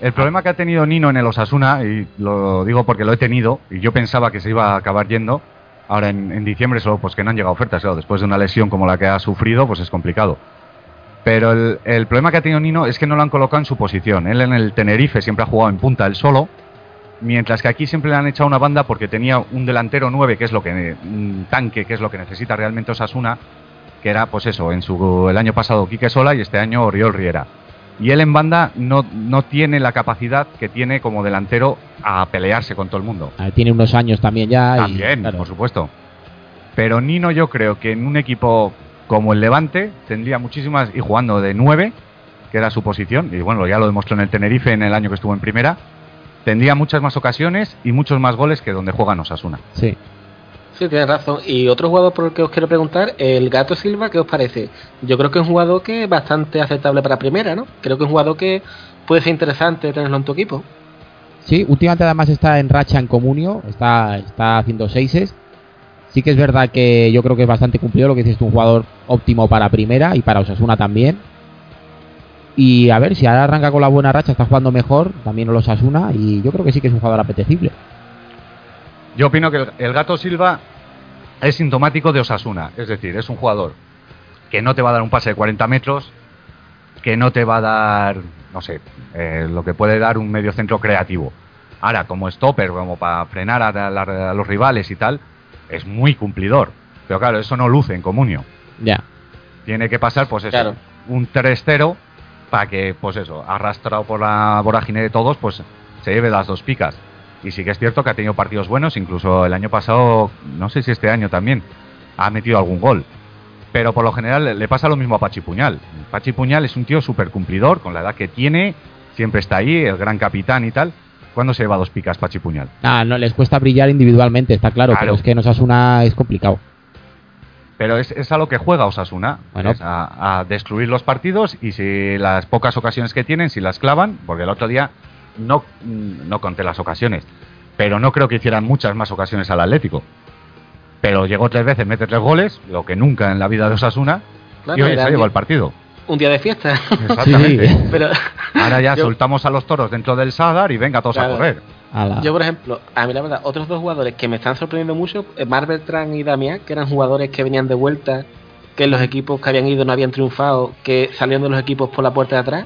El problema que ha tenido Nino en el Osasuna, y lo digo porque lo he tenido, y yo pensaba que se iba a acabar yendo, ahora en, en diciembre solo pues que no han llegado ofertas, claro, después de una lesión como la que ha sufrido, pues es complicado. Pero el, el problema que ha tenido Nino es que no lo han colocado en su posición. Él en el Tenerife siempre ha jugado en punta él solo, mientras que aquí siempre le han echado una banda porque tenía un delantero 9, que es lo que un tanque, que es lo que necesita realmente Osasuna, que era pues eso, en su el año pasado Quique Sola y este año Oriol Riera. Y él en banda no, no tiene la capacidad que tiene como delantero a pelearse con todo el mundo. Ah, Tiene unos años también ya. y, También, claro, por supuesto. Pero Nino yo creo que en un equipo como el Levante tendría muchísimas, y jugando de 9, que era su posición, y bueno, ya lo demostró en el Tenerife en el año que estuvo en primera, tendría muchas más ocasiones y muchos más goles que donde juega Osasuna. Sí. Sí, tienes razón. Y otro jugador por el que os quiero preguntar, el Gato Silva, ¿qué os parece? Yo creo que es un jugador que es bastante aceptable para primera, ¿no? Creo que es un jugador que puede ser interesante tenerlo en tu equipo. Sí, últimamente además está en racha en comunio, está, está haciendo seises. Sí que es verdad que yo creo que es bastante cumplido lo que dices un jugador óptimo para primera y para Osasuna también. Y a ver, si ahora arranca con la buena racha, está jugando mejor, también los Osasuna, y yo creo que sí que es un jugador apetecible. Yo opino que el, Gato Silva es sintomático de Osasuna, es decir, es un jugador que no te va a dar un pase de 40 metros, que no te va a dar, no sé, eh, lo que puede dar un medio centro creativo. Ahora, como stopper, como para frenar a, la- a los rivales y tal, es muy cumplidor. Pero claro, eso no luce en comunio. Ya. Tiene que pasar, pues eso, Claro. un 3-0 para que, pues eso, arrastrado por la vorágine de todos, pues se lleve las dos picas. Y sí que es cierto que ha tenido partidos buenos, incluso el año pasado, no sé si este año también, ha metido algún gol. Pero por lo general le- le pasa lo mismo a Pachi Puñal. Pachi Puñal es un tío súper cumplidor, con la edad que tiene, siempre está ahí, el gran capitán y tal. ¿Cuándo se lleva dos picas Pachi Puñal? Ah, no, les cuesta brillar individualmente, está claro, Claro. pero es que en Osasuna es complicado. Pero es, es a lo que juega Osasuna, Bueno. es a, a destruir los partidos y si las pocas ocasiones que tienen, si las clavan, porque el otro día no, no conté las ocasiones, pero no creo que hicieran muchas más ocasiones al Atlético. Pero llegó tres veces, mete tres goles, lo que nunca en la vida de Osasuna, Claro, y hoy se llevó el partido. Un día de fiesta. Exactamente. Sí. Pero Ahora ya (laughs) Yo- soltamos a los toros dentro del Sadar y venga todos Claro. a correr. Ala. Yo, por ejemplo, a mí la verdad, otros dos jugadores que me están sorprendiendo mucho, eh, Marc Beltrán y Damián, que eran jugadores que venían de vuelta, que en los equipos que habían ido no habían triunfado, que salían de los equipos por la puerta de atrás.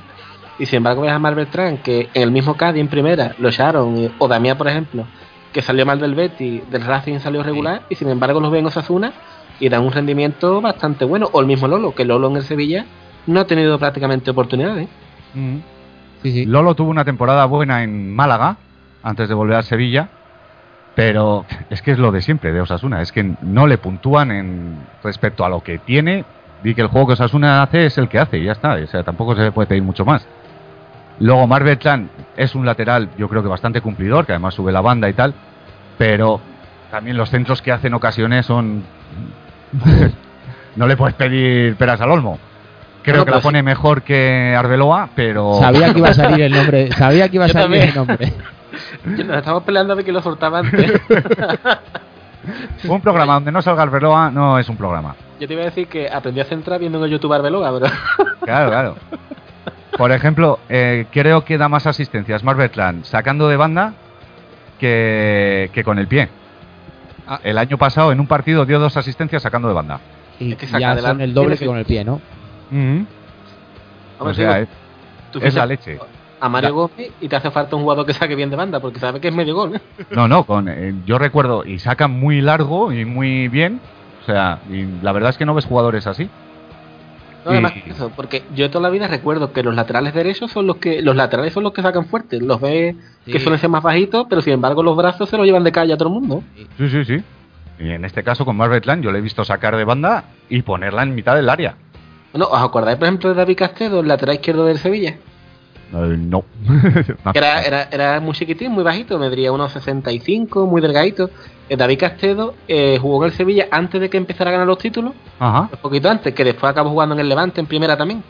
Y sin embargo, ves a Marc Beltrán, que en el mismo Cádiz en primera lo echaron, y- o Damián, por ejemplo, que salió mal del Betis, del Racing salió regular, y sin embargo los ven en Osasuna y dan un rendimiento bastante bueno. O el mismo Lolo, que Lolo en el Sevilla no ha tenido prácticamente oportunidades. Sí, sí. Lolo tuvo una temporada buena en Málaga antes de volver a Sevilla, pero es que es lo de siempre de Osasuna, es que no le puntúan en respecto a lo que tiene y que el juego que Osasuna hace es el que hace y ya está, o sea, tampoco se le puede pedir mucho más. Luego Mar Beltrán es un lateral, yo creo que bastante cumplidor, que además sube la banda y tal, pero también los centros que hace en ocasiones son (laughs) no le puedes pedir peras al olmo. Creo Bueno, que la pues sí. pone mejor que Arbeloa, pero Sabía que iba a salir el nombre. (laughs) Sabía que iba a Yo salir también. el nombre. (laughs) Yo- Nos estamos peleando ver quién lo soltaba antes. (laughs) Un programa donde no salga Arbeloa no es un programa. Yo te iba a decir que aprendí a centrar viendo en el YouTube Arbeloga, pero Claro, claro. Por ejemplo, eh, creo que da más asistencias Mar Bertrand sacando de banda que, que con el pie. Ah. El año pasado en un partido dio dos asistencias sacando de banda. Y Es que saca ya son adelante. el doble que con el pie, ¿no? Hombre, O sea, digo, es, tú es la leche. a Mario La- Gómez y te hace falta un jugador que saque bien de banda, porque sabe que es medio gol. ¿eh? No, no, con, eh, yo recuerdo, y saca muy largo y muy bien. O sea, y la verdad es que no ves jugadores así. No, además Y- eso, porque yo toda la vida recuerdo que los laterales derechos son los que los laterales son los que sacan fuerte. Los ves que suelen ser más bajitos, pero sin embargo los brazos se los llevan de calle a todo el mundo. Sí, sí, sí. Y en este caso con Mar Bertrand yo le he visto sacar de banda y ponerla en mitad del área. Bueno, ¿os acordáis, por ejemplo, de David Castedo, el lateral izquierdo del Sevilla? Eh, no. (laughs) Era, era, era muy chiquitín, muy bajito, medría unos 65, muy delgadito. Eh, David Castedo eh, jugó en el Sevilla antes de que empezara a ganar los títulos, Ajá. un poquito antes, que después acabó jugando en el Levante en primera también.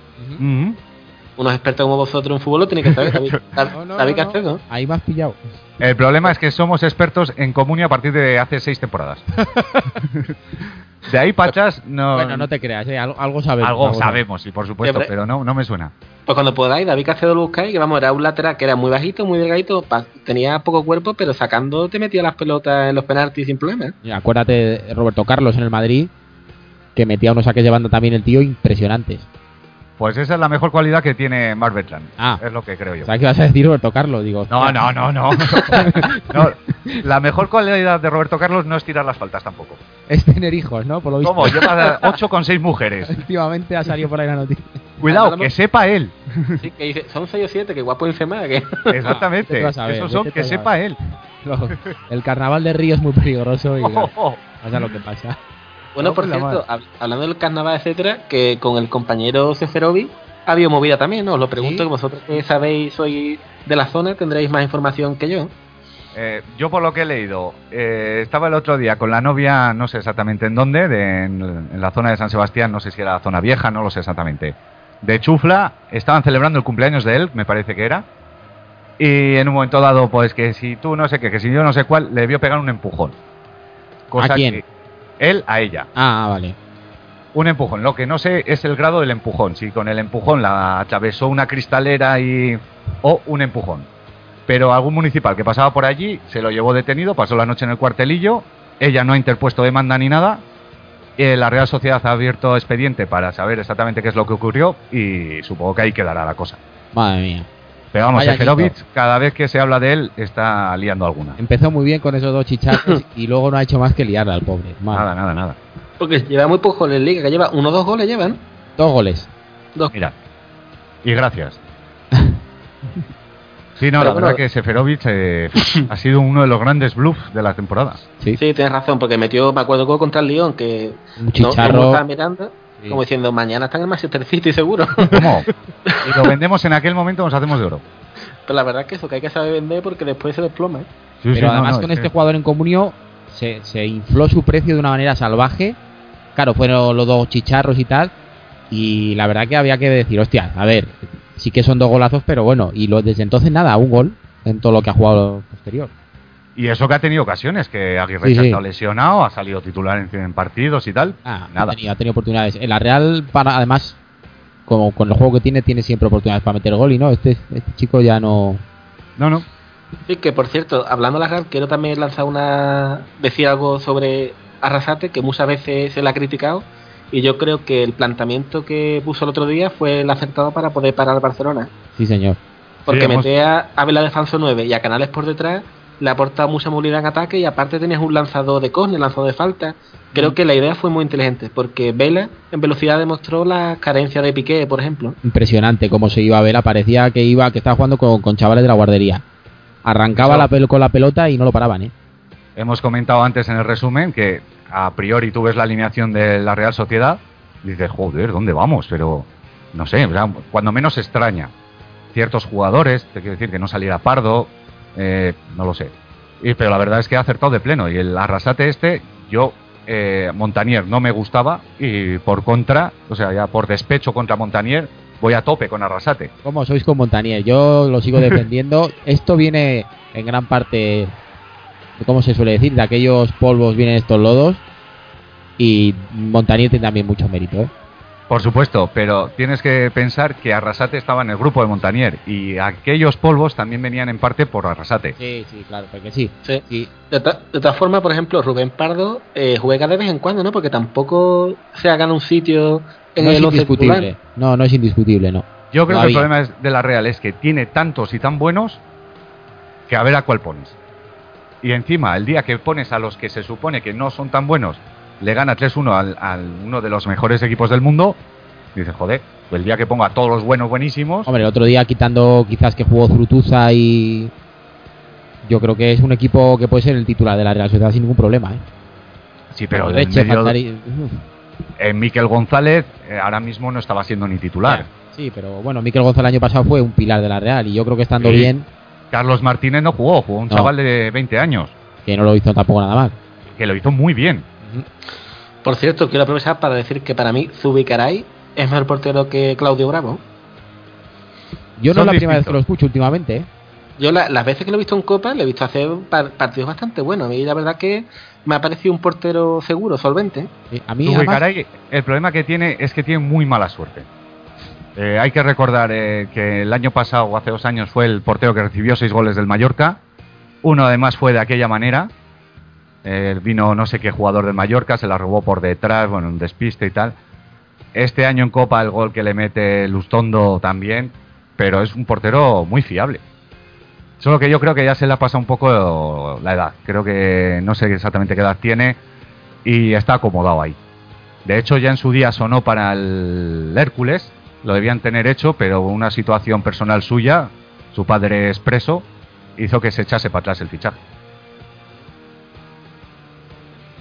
Unos expertos como vosotros en fútbol lo tenéis que saber, David, No, (laughs) no, David no, no. Castedo. Ahí me has pillado. El problema es que somos expertos en comunio a partir de hace seis temporadas. (laughs) de ahí atrás no, Bueno, no te creas, ¿eh? algo, algo sabemos. algo algo sabemos, sí, por supuesto, Siempre- pero no, no me suena. Pues cuando podáis, David Castedo lo buscáis, que vamos, era un lateral que era muy bajito, muy delgadito, pa- tenía poco cuerpo, pero sacando te metía las pelotas en los penaltis sin problema. Mira, acuérdate de Roberto Carlos en el Madrid, que metía unos saques de banda también el tío impresionantes. Pues esa es la mejor cualidad que tiene Mark Bertrand. Ah. Es lo que creo yo. ¿Sabes qué vas a decir Roberto Carlos? Digo, No, no, no, no. (laughs) No, La mejor cualidad de Roberto Carlos no es tirar las faltas tampoco. Es tener hijos, ¿no? Por lo visto. ¿Cómo? Lleva 8 (laughs) con 6 mujeres. Últimamente ha salido por ahí la noticia. Cuidado, que sepa él. Sí, que dice, son 6 o 7, que guapo Benzema, que... Exactamente. (laughs) A saber, Esos son que sepa él. El carnaval de Río es muy peligroso y Oh, oh. pasa lo que pasa. Bueno, No, por pues cierto, hab- hablando del carnaval, etcétera, que con el compañero Seferovic ha habido movida también, ¿no? Os lo pregunto, Sí. que vosotros que sabéis, sois de la zona, tendréis más información que yo. Eh, yo por lo que he leído, eh, estaba el otro día con la novia, no sé exactamente en dónde, de- en, en la zona de San Sebastián, no sé si era la zona vieja, no lo sé exactamente. De Chufla, estaban celebrando el cumpleaños de él, me parece que era. Y en un momento dado, pues que si tú no sé qué, que si yo no sé cuál, le vio pegar un empujón. ¿A quién? que él a ella. Ah, vale. Un empujón. Lo que no sé es el grado del empujón. Si con el empujón la atravesó una cristalera y. o un empujón. Pero algún municipal que pasaba por allí se lo llevó detenido, pasó la noche en el cuartelillo. Ella no ha interpuesto demanda ni nada. Eh, la Real Sociedad ha abierto expediente para saber exactamente qué es lo que ocurrió y supongo que ahí quedará la cosa. Madre mía. Pero vamos, Seferovic, cada vez que se habla de él, está liando alguna. Empezó muy bien con esos dos chicharros (coughs) y luego no ha hecho más que liarla al pobre. Nada, nada, nada. Porque lleva muy pocos goles en liga, que lleva uno o dos goles, llevan. Dos goles. Dos. Mira. Y gracias. (laughs) Sí, no, Pero la bueno- verdad que Seferovic eh, (coughs) ha sido uno de los grandes bluffs de la temporada. Sí. Sí, tienes razón, porque metió, me acuerdo, contra el León, que Un no, chicharro. no estaba mirando, Sí. como diciendo, mañana están en el Manchester City seguro. (laughs) ¿Cómo? (laughs) Y lo vendemos en aquel momento, nos hacemos de oro. Pero la verdad es que eso, que hay que saber vender porque después se desploma. ¿eh? Sí, sí, Pero no, además no, con es este que- jugador en comunio se, se infló su precio de una manera salvaje claro, fueron los dos chicharros y tal. Y la verdad que había que decir, hostia, a ver, sí que son dos golazos, pero bueno, y lo, desde entonces nada, un gol en todo lo que ha jugado posterior. Y eso que ha tenido ocasiones, que Aguirre Sí, se ha sí. estado lesionado, ha salido titular en, en partidos y tal. Ah, Nada. Ha, tenido, ha tenido oportunidades. En la Real, para, además, como con el juego que tiene, tiene siempre oportunidades para meter gol y no, este, este chico ya no... No, no. Sí, que por cierto, hablando de la Real, quiero también lanzar una. decir algo sobre Arrasate, que muchas veces se le ha criticado. Y yo creo que el planteamiento que puso el otro día fue el acertado para poder parar al Barcelona. Sí, señor. Porque Sí, hemos- meter a, a Vela de falso 9 y a Canales por detrás le ha aportado mucha movilidad en ataque y aparte tenías un lanzador de córner, lanzador de falta. Creo que la idea fue muy inteligente porque Vela en velocidad demostró la carencia de Piqué, por ejemplo. Impresionante cómo se iba a ver. Parecía que iba que estaba jugando con, con chavales de la guardería. Arrancaba la pel con la pelota y no lo paraban, ¿eh? Hemos comentado antes en el resumen que a priori tú ves la alineación de la Real Sociedad y dices, joder, ¿dónde vamos? Pero no sé, cuando menos extraña. Ciertos jugadores, te quiero decir que no saliera Pardo, eh, no lo sé. Y, pero la verdad es que ha acertado de pleno. Y el arrasate este, yo, eh, Montanier no me gustaba y por contra, o sea, ya por despecho contra Montanier, voy a tope con arrasate. ¿Cómo sois con Montanier? Yo lo sigo defendiendo. (laughs) Esto viene en gran parte, ¿cómo se suele decir? De aquellos polvos vienen estos lodos. Y Montanier tiene también mucho mérito, ¿eh? Por supuesto, pero tienes que pensar que Arrasate estaba en el grupo de Montanier y aquellos polvos también venían en parte por Arrasate. Sí, sí, claro, porque sí. Sí. sí. De, ta- de todas formas, por ejemplo, Rubén Pardo eh, juega de vez en cuando, ¿no? Porque tampoco se ha ganado un sitio en no es el once indiscutible. No, no es indiscutible, no. Yo creo que el problema es de la Real es que tiene tantos y tan buenos que a ver a cuál pones. Y encima, el día que pones a los que se supone que no son tan buenos, le gana 3-1 al, al uno de los mejores equipos del mundo, dices, joder, pues el día que ponga a todos los buenos buenísimos, Hombre, el otro día quitando quizás que jugó Zurutuza y... Yo creo que es un equipo que puede ser el titular de la Real Sociedad sin ningún problema, ¿eh? sí, pero en medio, eh, Miquel González eh, ahora mismo no estaba siendo ni titular. Sí, pero bueno, Miquel González el año pasado fue un pilar de la Real y yo creo que estando Sí. bien, Carlos Martínez no jugó, jugó un No. chaval de 20 años, que no lo hizo tampoco nada mal. que lo hizo muy bien. Por cierto, quiero aprovechar para decir que para mí Zubicaray es mejor portero que Claudio Bravo. Yo no es la primera vez que lo escucho últimamente, ¿eh? Yo la- las veces que lo he visto en Copa, le he visto hacer par- partidos bastante buenos. Y la verdad que me ha parecido un portero seguro, solvente. Sí, A mí, Uy, además, caray, el problema que tiene es que tiene muy mala suerte. Eh, hay que recordar eh, que el año pasado, o hace dos años, fue el portero que recibió seis goles del Mallorca. Uno además fue de aquella manera. Eh, vino no sé qué jugador del Mallorca, se la robó por detrás, bueno, un despiste y tal. Este año en Copa el gol que le mete Lustondo también, pero es un portero muy fiable. Solo que yo creo que ya se le ha pasado un poco la edad. Creo que no sé exactamente qué edad tiene y está acomodado ahí. De hecho, ya en su día sonó para el Hércules, lo debían tener hecho, pero una situación personal suya, su padre es preso, hizo que se echase para atrás el fichaje.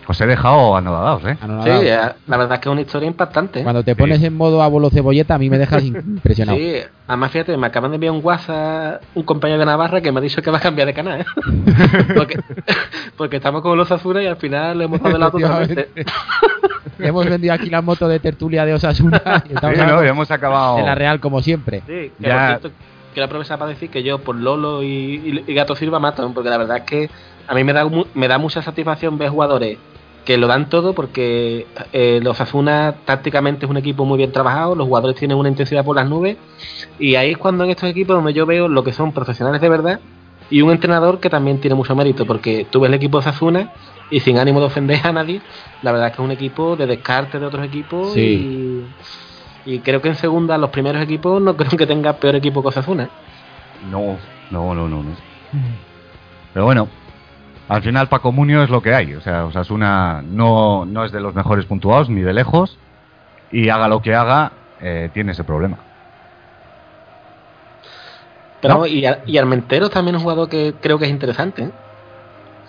Os he dejado anodadados, ¿eh? Sí, eh, la verdad es que es una historia impactante. ¿eh? Cuando te pones en modo abuelo cebolleta, a mí me dejas (laughs) impresionado. Sí, además fíjate, me acaban de enviar un WhatsApp un compañero de Navarra que me ha dicho que va a cambiar de canal. ¿eh? (laughs) porque, porque estamos con los azules y al final le hemos dado lado totalmente. Hemos vendido aquí la moto de tertulia de Osasuna y estamos Sí, no, y hemos acabado. de la Real como siempre. Sí, que Ya. por cierto, quiero aprovechar para decir que yo por Lolo y, y- y Gato Silva mato, porque la verdad es que a mí me da, mu- me da mucha satisfacción ver jugadores que lo dan todo porque eh, los Asuna tácticamente es un equipo muy bien trabajado, los jugadores tienen una intensidad por las nubes y ahí es cuando en estos equipos donde yo veo lo que son profesionales de verdad y un entrenador que también tiene mucho mérito porque tú ves el equipo de Sasuna y sin ánimo de ofender a nadie, la verdad es que es un equipo de descarte de otros equipos Sí. y, y creo que en segunda los primeros equipos no (laughs) creo que tenga peor equipo que Osasuna. No, no, no, no, no. Pero bueno, al final Paco Munio es lo que hay. O sea, Osasuna no, no es de los mejores puntuados, ni de lejos. Y haga lo que haga, eh, tiene ese problema. Pero No. y, Ar- y Armenteros también es un jugador que creo que es interesante. ¿eh?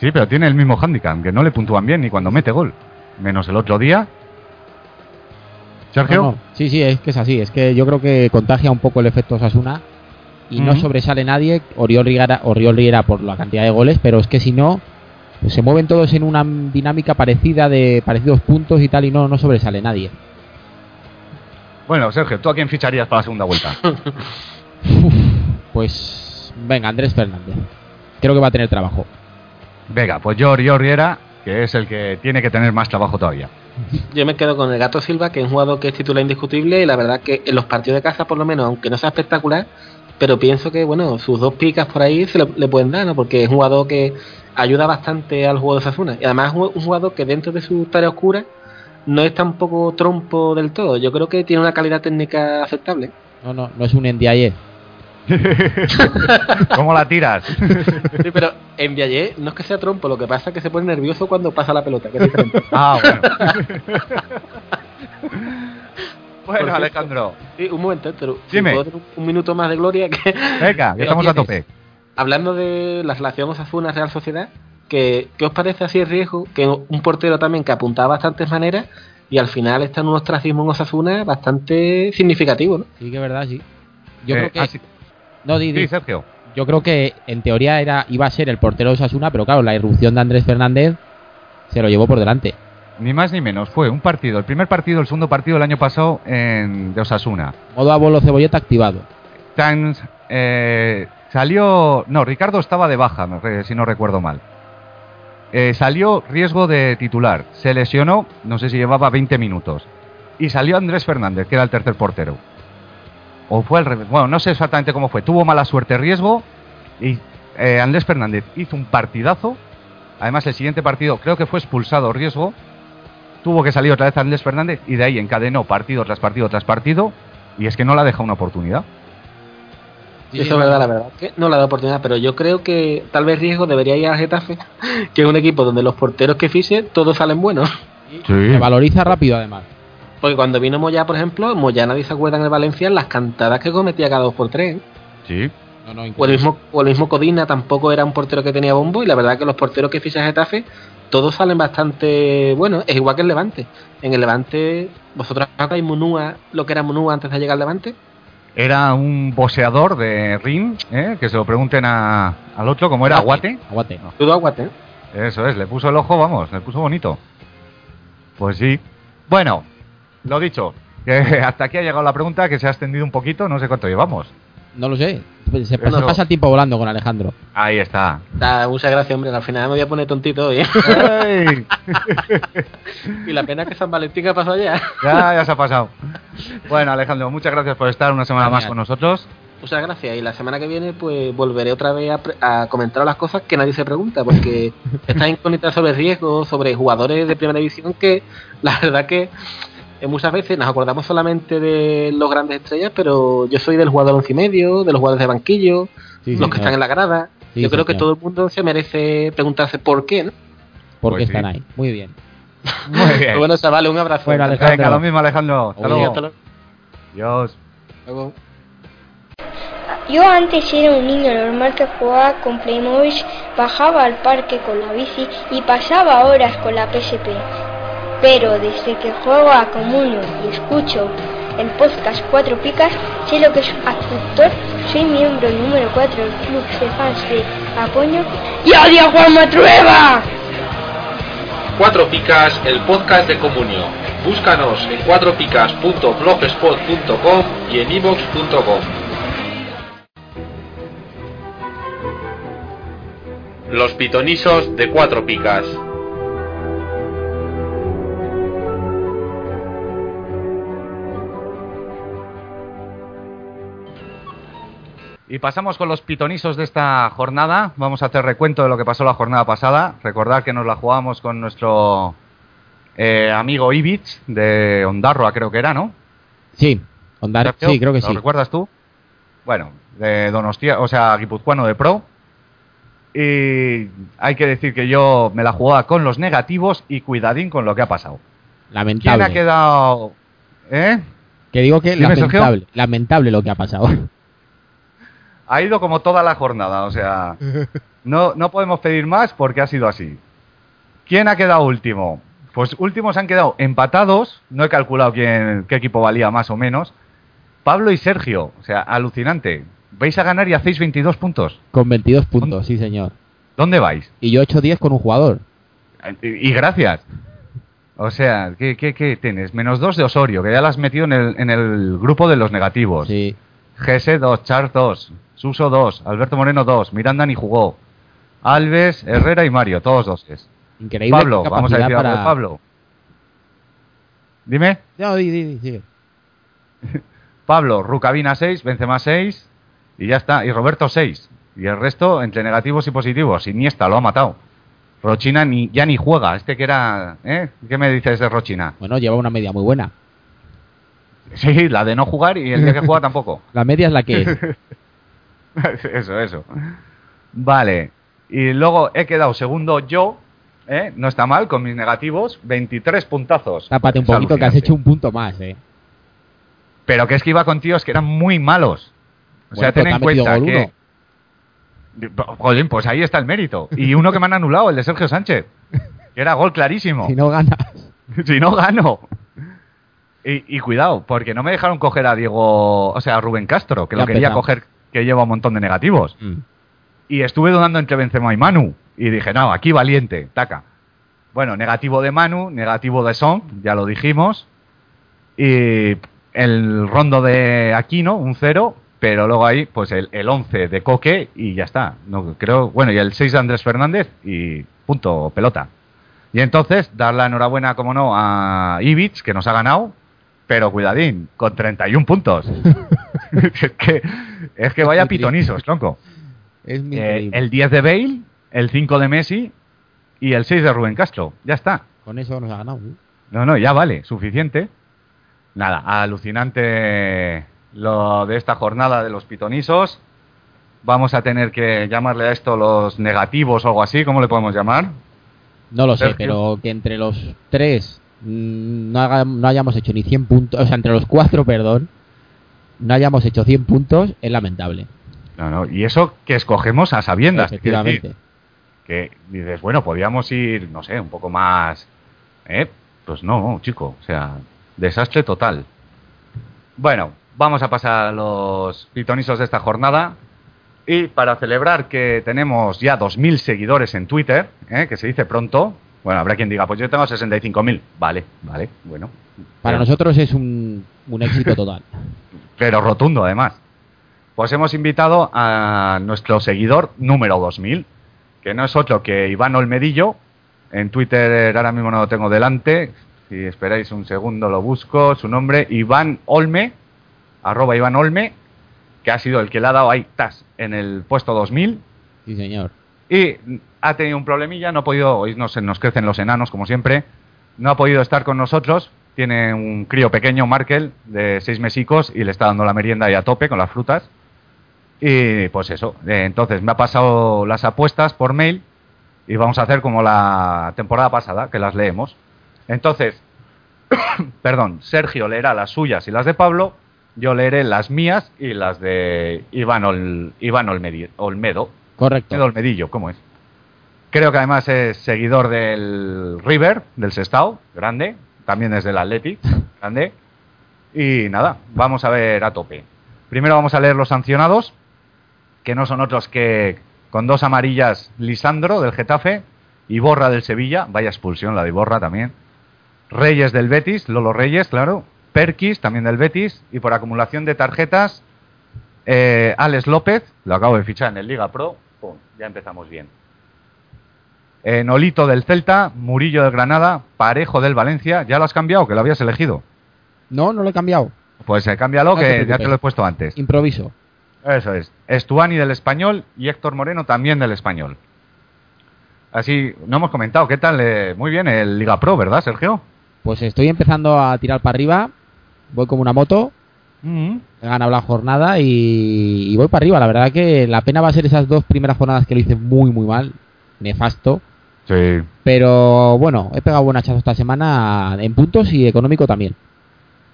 Sí, pero tiene el mismo handicap, que no le puntúan bien ni cuando mete gol. Menos el otro día. Sergio. No, no. Sí, sí, es que es así. Es que yo creo que contagia un poco el efecto Osasuna y no sobresale nadie. Oriol Riera, Oriol Riera por la cantidad de goles, pero es que si no, pues se mueven todos en una dinámica parecida de parecidos puntos y tal y no, no sobresale nadie. Bueno, Sergio, ¿tú a quién ficharías para la segunda vuelta? (laughs) Uf, pues venga, Andrés Fernández. Creo que va a tener trabajo. Venga, pues yo, Oriol Riera, que es el que tiene que tener más trabajo todavía. Yo me quedo con el Gato Silva, que es un jugador que es titular indiscutible y la verdad que en los partidos de casa, por lo menos, aunque no sea espectacular, pero pienso que, bueno, sus dos picas por ahí se le, le pueden dar, ¿no? Porque es un jugador que ayuda bastante al juego de Sasuna. Y además es un jugador que dentro de su tarea oscura no es tampoco trompo del todo. Yo creo que tiene una calidad técnica aceptable. No, no, no es un NDIE. (laughs) ¿Cómo la tiras? Sí, pero en Viallé no es que sea trompo, lo que pasa es que se pone nervioso cuando pasa la pelota, que es diferente. ah, bueno. (laughs) bueno, cierto. Alejandro. Sí, un momento, pero Dime. puedo tener un minuto más de gloria que... (laughs) Venga, que estamos a tope. Hablando de la relación Osasuna-Real Sociedad, que, ¿qué os parece así el riesgo? Que un portero también que apuntaba bastantes maneras y al final está en un ostracismo en Osasuna bastante significativo, ¿no? Sí que es verdad, sí. Yo Eh, creo que... ah, sí. No, di, di. Sí, Sergio. Yo creo que en teoría era iba a ser el portero de Osasuna, pero claro, la irrupción de Andrés Fernández se lo llevó por delante. Ni más ni menos. Fue un partido, el primer partido, el segundo partido del año pasado en, de Osasuna. Modo abuelo cebolleta activado. Tan, eh, salió. No, Ricardo estaba de baja, si no recuerdo mal. Eh, salió riesgo de titular. Se lesionó, no sé si llevaba 20 minutos. Y salió Andrés Fernández, que era el tercer portero. O fue al revés. Bueno, no sé exactamente cómo fue. Tuvo mala suerte riesgo. Y eh, Andrés Fernández hizo un partidazo. Además, el siguiente partido creo que fue expulsado riesgo. Tuvo que salir otra vez Andrés Fernández y de ahí encadenó partido tras partido tras partido. Y es que no la deja una oportunidad. Eso es verdad, la verdad. Que no le ha dado oportunidad, pero yo creo que tal vez Riesgo debería ir al Getafe, (laughs) que es un equipo donde los porteros que fiche todos salen buenos. Se valoriza rápido además. Porque cuando vino Moya, por ejemplo, Moya nadie se acuerda en el Valencia las cantadas que cometía cada dos por tres. Sí. No, no, O el, mismo, o el mismo Codina tampoco era un portero que tenía bombo y la verdad que los porteros que ficha Getafe todos salen bastante bueno, es igual que el Levante. En el Levante, ¿vosotros acordáis Munúa, lo que era Munúa antes de llegar al Levante? Era un boxeador de ring, ¿eh? que se lo pregunten a- al otro, como era Aguate. Aguante. Todo aguate, ¿eh? Eso es, le puso el ojo, vamos, le puso bonito. Pues sí. Bueno, lo dicho, que (laughs) hasta aquí ha llegado la pregunta, que se ha extendido un poquito, no sé cuánto llevamos. No lo sé. Se, Eso- se pasa el tiempo volando con Alejandro. Ahí está. Da muchas gracias, hombre. Al final me voy a poner tontito hoy. ¿eh? (laughs) Y la pena es que San Valentín ha pasado ya. ya, ya se ha pasado. Bueno, Alejandro, muchas gracias por estar una semana más con nosotros. Muchas gracias. Y la semana que viene, pues volveré otra vez a, a comentar las cosas que nadie se pregunta, porque (laughs) estas incógnitas sobre riesgos, sobre jugadores de primera división, que la verdad que muchas veces nos acordamos solamente de los grandes estrellas, pero yo soy del jugador once y medio, de los jugadores de banquillo, Sí, los que están en la grada. Sí, yo creo que todo el mundo se merece preguntarse por qué, ¿no? Porque Pues sí. están ahí. Muy bien. (laughs) Muy bien. Bueno, chavales, un abrazo. Bueno, Alejandro. Venga, lo mismo, Alejandro. Hasta luego. Hasta luego. Adiós. Luego. Yo antes era un niño normal que jugaba con Playmobil, bajaba al parque con la bici y pasaba horas con la PSP. Pero desde que juego a Comunio y escucho el podcast Cuatro Picas, sé lo que es actor, soy miembro número 4 del club de fans de Apoño y odio a Juan Matrueva. Cuatro Picas, el podcast de Comunio. Búscanos en cuatropicas.blogspot.com y en ivox.com. Los pitonisos de Cuatro Picas. Y pasamos con los pitonisos de esta jornada. Vamos a hacer recuento de lo que pasó la jornada pasada. Recordad que nos la jugamos con nuestro eh, amigo Ibich de Ondarroa, creo que era, ¿no? Sí. Ondar, Sergio, sí, creo que ¿lo sí. recuerdas tú? Bueno, de Donostia, o sea, guipuzcoano de pro. Y hay que decir que yo me la jugaba con los negativos y cuidadín con lo que ha pasado. ¿Quién Lamentable. ha quedado? ¿Eh? Que digo que lamentable. Lamentable lo que ha pasado. Ha ido como toda la jornada, o sea, (laughs) no, no podemos pedir más porque ha sido así. ¿Quién ha quedado último? Pues últimos han quedado empatados, no he calculado quién, qué equipo valía más o menos. Pablo y Sergio, o sea, alucinante. Vais a ganar y hacéis 22 puntos. Con 22 puntos, sí, señor. ¿Dónde vais? Y yo he hecho 10 con un jugador. Y, y gracias. O sea, ¿qué, qué, qué tienes? Menos dos de Osorio, que ya lo has metido en el, en el grupo de los negativos. Sí. GS 2, Char 2, Suso 2, Alberto Moreno 2, Miranda ni jugó. Alves, Herrera y Mario, todos doses. Increíble. Pablo, vamos a decir algo de para- Pablo. Dime. No, di, di, di, sigue. (laughs) Pablo, Rucabina 6, Benzema 6 y ya está. Y Roberto 6. Y el resto entre negativos y positivos. Iniesta lo ha matado. Rochina ni, ya ni juega. Este que era... ¿eh? ¿Qué me dices de Rochina? Bueno, lleva una media muy buena. Sí, la de no jugar y el día que juega (laughs) tampoco. La media es la que es. (laughs) (laughs) eso, eso. Vale. Y luego he quedado segundo yo. ¿eh? No está mal con mis negativos. 23 puntazos. Tápate un Es poquito que has hecho un punto más, eh. Pero que es que iba con tíos que eran muy malos. O sea, Bueno, ten en cuenta que... Joder, pues ahí está el mérito. Y uno que me han anulado, el de Sergio Sánchez. Que era gol clarísimo. (laughs) Si no ganas. (laughs) si no gano. Y, y cuidado, porque no me dejaron coger a Diego, o sea, a Rubén Castro, que Ya lo quería empezamos. coger, que lleva un montón de negativos. Mm. Y estuve dudando entre Benzema y Manu. Y dije, no, aquí valiente, taca. Bueno, negativo de Manu, negativo de Son, ya lo dijimos. Y el rondo de Aquino, un 0. Pero luego ahí, pues el, el 11 de Coque y ya está. No, creo, bueno, y el 6 de Andrés Fernández y punto, pelota. Y entonces, dar la enhorabuena, como no, a Ibic, que nos ha ganado. Pero cuidadín, con 31 puntos. es, (laughs) (laughs) que, es que vaya. Es muy Eh, el 10 de Bale, el 5 de Messi y el 6 de Rubén Castro. Ya está. Con eso nos ha ganado. ¿eh? No, no, ya vale, suficiente. Nada, alucinante lo de esta jornada de los pitonisos. Vamos a tener que llamarle a esto los negativos o algo así, ¿cómo le podemos llamar? No lo sé, Sergio. pero que entre los tres mm, no, haga- no hayamos hecho ni 100 puntos, o sea, entre los cuatro, perdón, no hayamos hecho 100 puntos, es lamentable. No, no, y eso que escogemos a sabiendas. decir, Efectivamente. que dices, bueno, podríamos ir, no sé, un poco más. ¿Eh? Pues no, chico, o sea, desastre total. Bueno, vamos a pasar a los pitonisos de esta jornada. Y para celebrar que tenemos ya 2.000 seguidores en Twitter, ¿eh? que se dice pronto, bueno, habrá quien diga, pues yo tengo 65.000. Vale, vale, bueno. Para nosotros es un, un éxito total. (laughs) pero rotundo además. Pues hemos invitado a nuestro seguidor número 2000, que no es otro que Iván Olmedillo. En Twitter ahora mismo no lo tengo delante. Si esperáis un segundo lo busco. Su nombre, Iván Olme, arroba Iván Olme, que ha sido el que le ha dado ahí tas en el puesto 2000. Sí, señor. Y ha tenido un problemilla, no ha podido, hoy nos, nos crecen los enanos como siempre, no ha podido estar con nosotros. Tiene un crío pequeño, Markel, de seis mesicos, y le está dando la merienda ahí a tope con las frutas. Y pues eso, eh, entonces me ha pasado las apuestas por mail y vamos a hacer como la temporada pasada, que las leemos. Entonces, (coughs) perdón, Sergio leerá las suyas y las de Pablo, yo leeré las mías y las de Iván, Ol- Iván Olmedi- Olmedo. Correcto. Olmedillo, ¿cómo es? Creo que además es seguidor del River, del Sestao, grande, también es del Athletic, grande. Y nada, vamos a ver a tope. Primero vamos a leer los sancionados, que no son otros que con dos amarillas Lisandro del Getafe y Borra del Sevilla, vaya expulsión la de Borra también. Reyes del Betis, Lolo Reyes, claro. Perkis, también del Betis. Y por acumulación de tarjetas, eh, Alex López, lo acabo de fichar en el Liga Pro. Pum, ya empezamos bien. Eh, Nolito del Celta, Murillo del Granada, Parejo del Valencia. ¿Ya lo has cambiado? Que lo habías elegido. No, no lo he cambiado. Pues eh, cámbialo, No te que ya te lo he puesto antes. Improviso. Eso es. Estuani del Español y Héctor Moreno también del Español. Así, no hemos comentado. ¿Qué tal? eh, muy bien el Liga Pro, ¿verdad, Sergio? Pues estoy empezando a tirar para arriba. Voy como una moto. Mm. He ganado la jornada y, y voy para arriba. La verdad que la pena va a ser esas dos primeras jornadas que lo hice muy, muy mal. Nefasto. Sí. Pero bueno, he pegado buen hachazo esta semana en puntos y económico también.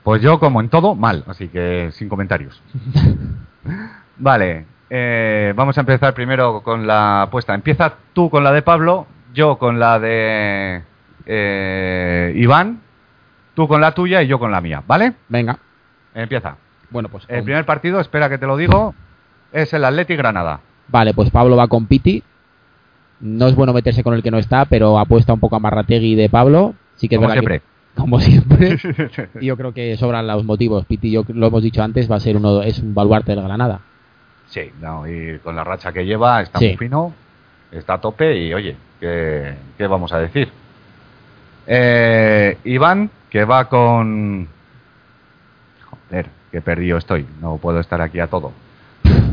Pues yo, como en todo, mal. Así que sin comentarios. (laughs) vale. eh, vamos a empezar primero con la apuesta. Empieza tú con la de Pablo, yo con la de eh, Iván, tú con la tuya y yo con la mía. ¿Vale? Venga. Empieza. Bueno, pues. El primer partido, espera que te lo digo, es el Atleti Granada. Vale, pues Pablo va con Piti. No es bueno meterse con el que no está, pero apuesta un poco a Marrategui de Pablo. Sí que es Como que- siempre. como siempre. (laughs) Y yo creo que sobran los motivos. Piti, yo lo hemos dicho antes, va a ser uno, es un baluarte del Granada. Sí, no, y con la racha que lleva está Sí. muy fino, está a tope y oye, ¿qué, qué vamos a decir? Eh, Iván, que va con... Joder, qué perdido estoy, no puedo estar aquí a todo. (laughs)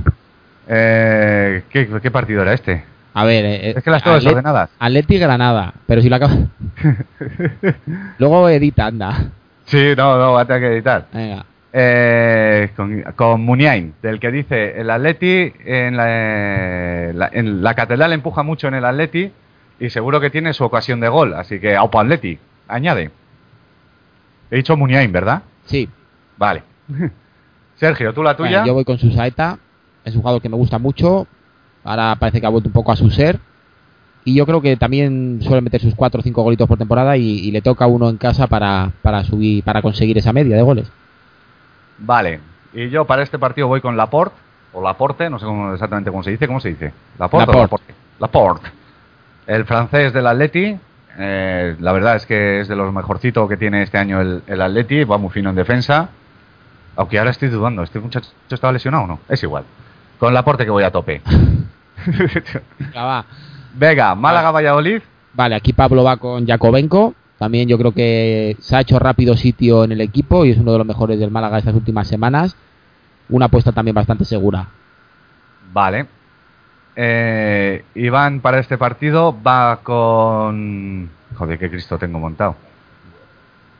Eh, ¿qué, qué partido era este? A ver, eh, Es que las tengo Atlet- desordenadas. Atleti Granada, pero si lo acabas. (laughs) Luego edita, anda. Sí, no, no, va a tener que editar. Venga. Eh, con, con Muniain, del que dice el Atleti en la, la- en la catedral empuja mucho en el Atleti y seguro que tiene su ocasión de gol, así que Aupa Atleti, añade. He dicho Muniain, ¿verdad? Sí, Vale. (laughs) Sergio, tú la tuya. Bueno, yo voy con su saeta. Es un jugador que me gusta mucho. Ahora parece que ha vuelto un poco a su ser. Y yo creo que también suele meter sus 4 o 5 golitos por temporada y, y le toca uno en casa para, para subir, para conseguir esa media de goles. Vale. Y yo para este partido voy con Laporte, o Laporte, no sé cómo- exactamente cómo se dice. ¿Cómo se dice? Laporte. o Laporte. Laporte. Laporte. El francés del Atleti. eh, la verdad es que es de los mejorcitos que tiene este año el, el Atleti. Va muy fino en defensa. Aunque ahora estoy dudando. ¿Este muchacho estaba lesionado o no? Es igual. Con Laporte que voy a tope. (laughs) Venga, va. Venga, Málaga-Valladolid. Vale, aquí Pablo va con Jacobenko. También yo creo que se ha hecho rápido sitio en el equipo y es uno de los mejores del Málaga estas últimas semanas. Una apuesta también bastante segura. Vale. Eh, Iván para este partido va con... Joder, qué Cristo tengo montado.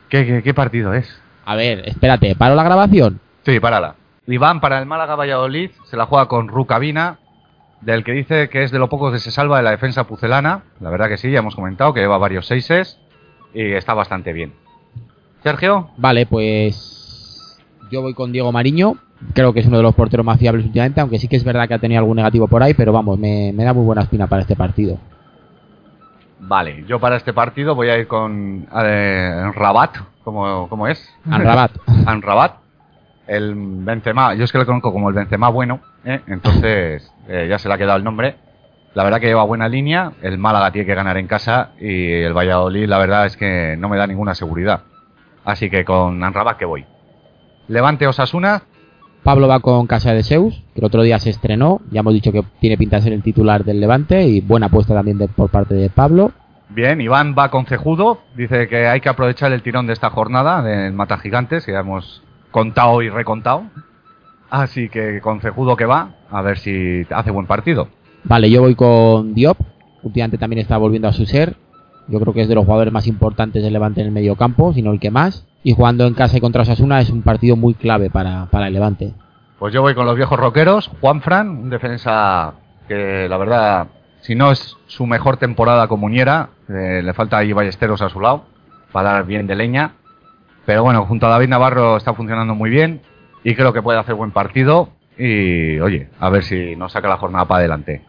¿Qué, qué, qué partido es? A ver, espérate, ¿paro la grabación? Sí, párala. Iván para el Málaga Valladolid se la juega con Rucabina, del que dice que es de lo poco que se salva de la defensa pucelana. La verdad que sí, ya hemos comentado que lleva varios seises y está bastante bien. Sergio, Vale, pues yo voy con Diego Mariño. Creo que es uno de los porteros más fiables últimamente, aunque sí que es verdad que ha tenido algún negativo por ahí, pero vamos, me, me da muy buena espina para este partido. vale, yo para este partido voy a ir con eh, Rabat, ¿cómo, cómo es? Anrabat. (laughs) Anrabat, el Benzema, yo es que lo conozco como el Benzema bueno, ¿eh? entonces eh, ya se le ha quedado el nombre. La verdad que lleva buena línea, el Málaga tiene que ganar en casa y el Valladolid la verdad es que no me da ninguna seguridad. Así que con Anrabat que voy. Levante Osasuna, Pablo va con Casa de Zeus, que el otro día se estrenó. Ya hemos dicho que tiene pinta de ser el titular del Levante y buena apuesta también de- por parte de Pablo. bien, Iván va con Cejudo, dice que hay que aprovechar el tirón de esta jornada del Mata Gigantes, que ya hemos contado y recontado. Así que con Cejudo que va, a ver si hace buen partido. Vale, yo voy con Diop. Últimamente también está volviendo a su ser. Yo creo que es de los jugadores más importantes del Levante en el medio campo, si no el que más. Y jugando en casa y contra Osasuna es un partido muy clave para, para el Levante. Pues yo voy con los viejos rockeros. Juan Fran, un defensa que la verdad, si no es su mejor temporada comuniera, eh, le falta ahí Ballesteros a su lado para dar bien de leña. Pero bueno, junto a David Navarro está funcionando muy bien y creo que puede hacer buen partido. Y oye, a ver si nos saca la jornada para adelante.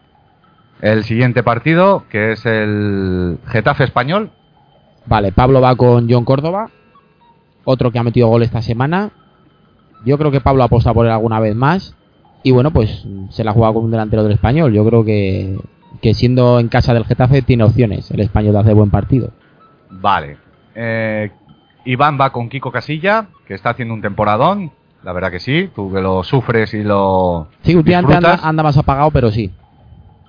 El siguiente partido, que es el Getafe Español. Vale, Pablo va con John Córdoba. Otro que ha metido gol esta semana. Yo creo que Pablo aposta por él alguna vez más. Y bueno, pues se la juega con un delantero del español. Yo creo que, que siendo en casa del Getafe tiene opciones el español de hacer buen partido. Vale. Eh, Iván va con Kiko Casilla, que está haciendo un temporadón. La verdad que sí, tú que lo sufres y lo. Sí, últimamente anda, más apagado, pero sí.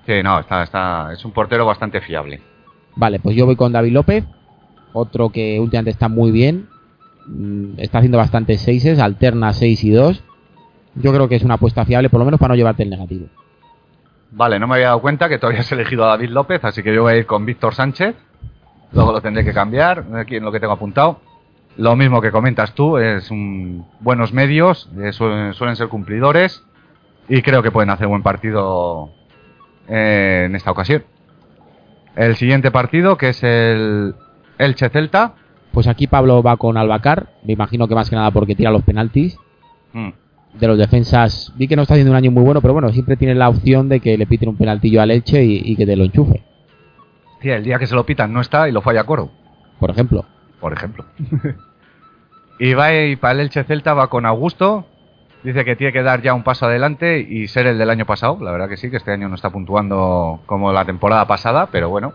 Sí, no, está, está, es un portero bastante fiable. Vale, pues yo voy con David López. Otro que últimamente está muy bien. Mm, Está haciendo bastantes seises, alterna 6 y 2. Yo creo que es una apuesta fiable, por lo menos para no llevarte el negativo. Vale, no me había dado cuenta que todavía has elegido a David López, así que yo voy a ir con Víctor Sánchez. Luego lo tendré que cambiar, aquí en lo que tengo apuntado. Lo mismo que comentas tú, es un, buenos medios, eh, suelen, suelen ser cumplidores y creo que pueden hacer buen partido eh, en esta ocasión. El siguiente partido, que es el Elche Celta. Pues aquí Pablo va con Albacar. Me imagino que más que nada porque tira los penaltis. Mm, De los defensas, vi que no está haciendo un año muy bueno, pero bueno, siempre tiene la opción de que le piten un penaltillo al Elche y, y que te lo enchufe, Sí, el día que se lo pitan no está y lo falla Coro, por ejemplo. Por ejemplo. (laughs) y va y para el Elche Celta va con Augusto, Dice que tiene que dar ya un paso adelante y ser el del año pasado. La verdad que sí, que este año no está puntuando como la temporada pasada, pero bueno.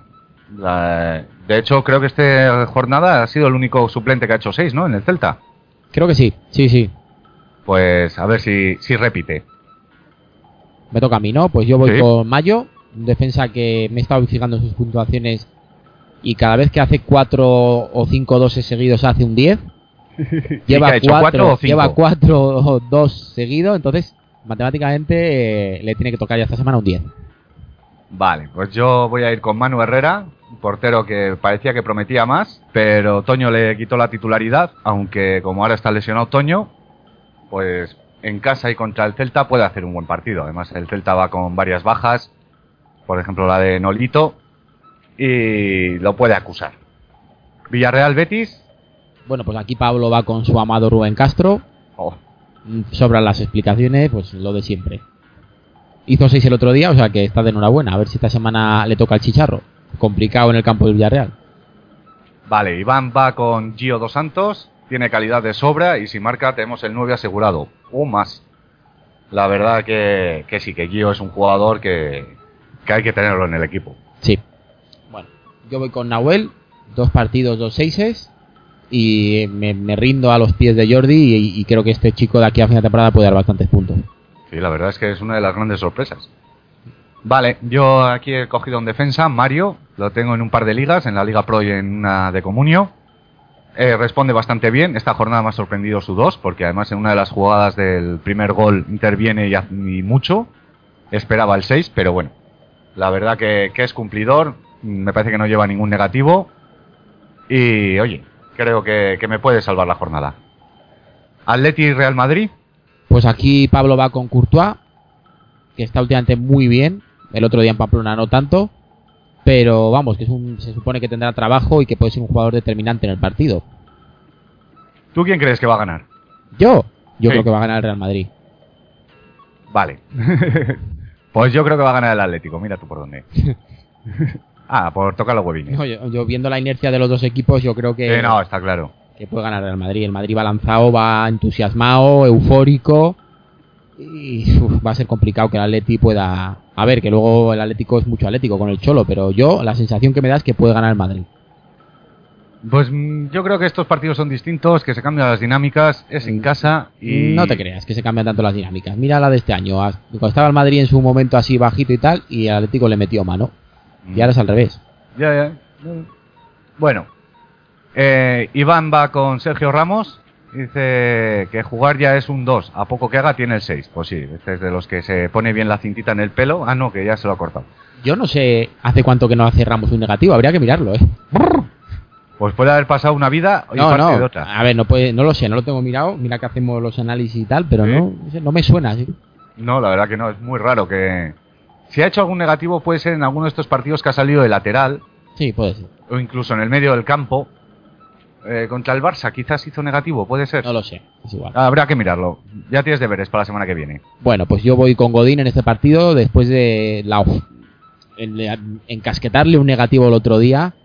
la- de hecho, creo que esta jornada ha sido el único suplente que ha hecho seis, ¿no? En el Celta. Creo que sí, sí, sí. Pues a ver si, si repite. Me toca a mí, ¿no? Pues yo voy Sí. con Mayo, un defensa que me he estado fijando en sus puntuaciones y cada vez que hace 4 o 5 doses seguidos hace un 10. ¿Y (laughs) Lleva 4 cuatro o cinco? lleva 4 o 2 seguidos, entonces matemáticamente eh, le tiene que tocar ya esta semana un 10. Vale, pues yo voy a ir con Manu Herrera, un portero que parecía que prometía más, pero Toño le quitó la titularidad, aunque como ahora está lesionado Toño, pues en casa y contra el Celta puede hacer un buen partido. Además, el Celta va con varias bajas, por ejemplo la de Nolito, y lo puede acusar. Villarreal Betis, Bueno, pues aquí Pablo va con su amado Rubén Castro. oh, Sobran las explicaciones, pues lo de siempre. Hizo 6 el otro día, o sea que está de enhorabuena. A ver si esta semana le toca el chicharro. Complicado en el campo del Villarreal. Vale, Iván va con Gio Dos Santos, tiene calidad de sobra y si marca tenemos el 9 asegurado, o más. La verdad que, que sí, que Gio es un jugador que, que hay que tenerlo en el equipo. Sí. Yo voy con Nahuel, dos partidos, dos seises. Y me, rindo a los pies de Jordi y, creo que este chico de aquí a fin de temporada puede dar bastantes puntos. Sí, la verdad es que es una de las grandes sorpresas. Vale, yo aquí he cogido un defensa, Mario, lo tengo en un par de ligas, en la Liga Pro y en una de Comunio. Eh, responde bastante bien, esta jornada me ha sorprendido su 2, porque además en una de las jugadas del primer gol interviene y, y mucho. Esperaba el 6, pero bueno, la verdad que es cumplidor, me parece que no lleva ningún negativo. Y oye, creo que, que me puede salvar la jornada. Atleti y Real Madrid, Pues aquí Pablo va con Courtois, que está últimamente muy bien. El otro día en Pamplona no tanto. Pero vamos, que es un, se supone que tendrá trabajo y que puede ser un jugador determinante en el partido. ¿tú quién crees que va a ganar? Yo, yo Sí. creo que va a ganar el Real Madrid. Vale. (laughs) pues yo creo que va a ganar el Atlético. Mira tú por dónde. (laughs) ah, por tocar los huevines. No, yo, yo viendo la inercia de los dos equipos, yo creo que, Eh, no, está claro. que puede ganar el Madrid. El Madrid va lanzado, va entusiasmado, eufórico. Y uf, va a ser complicado que el Atleti pueda. A ver, que luego el Atlético es mucho Atlético con el Cholo, pero yo la sensación que me da es que puede ganar el Madrid. Pues mm, yo creo que estos partidos son distintos, que se cambian las dinámicas, es en casa y... No te creas que se cambian tanto las dinámicas. Mira la de este año. As- Cuando estaba el Madrid en su momento así bajito y tal, y el Atlético le metió mano. Y ahora es al revés. Ya, ya. Bueno. Eh, Iván va con Sergio Ramos. Dice que jugar ya es un 2. A poco que haga tiene el 6. Pues sí, este es de los que se pone bien la cintita en el pelo. Ah, no, que ya se lo ha cortado. Yo no sé hace cuánto que no hace Ramos un negativo, habría que mirarlo, ¿eh? Pues puede haber pasado una vida y No, parte no. de otra. A ver, no, puede, no lo sé, no lo tengo mirado. Mira que hacemos los análisis y tal, pero no, no me suena. ¿sí? No, la verdad que no, es muy raro que... Si ha hecho algún negativo puede ser en alguno de estos partidos que ha salido de lateral Sí, puede ser. o incluso en el medio del campo. Eh, contra el Barça quizás hizo negativo, puede ser. No lo sé, es igual. Habrá que mirarlo. Ya tienes deberes para la semana que viene. Bueno, pues yo voy con Godín en este partido después de la en- encasquetarle un negativo el otro día.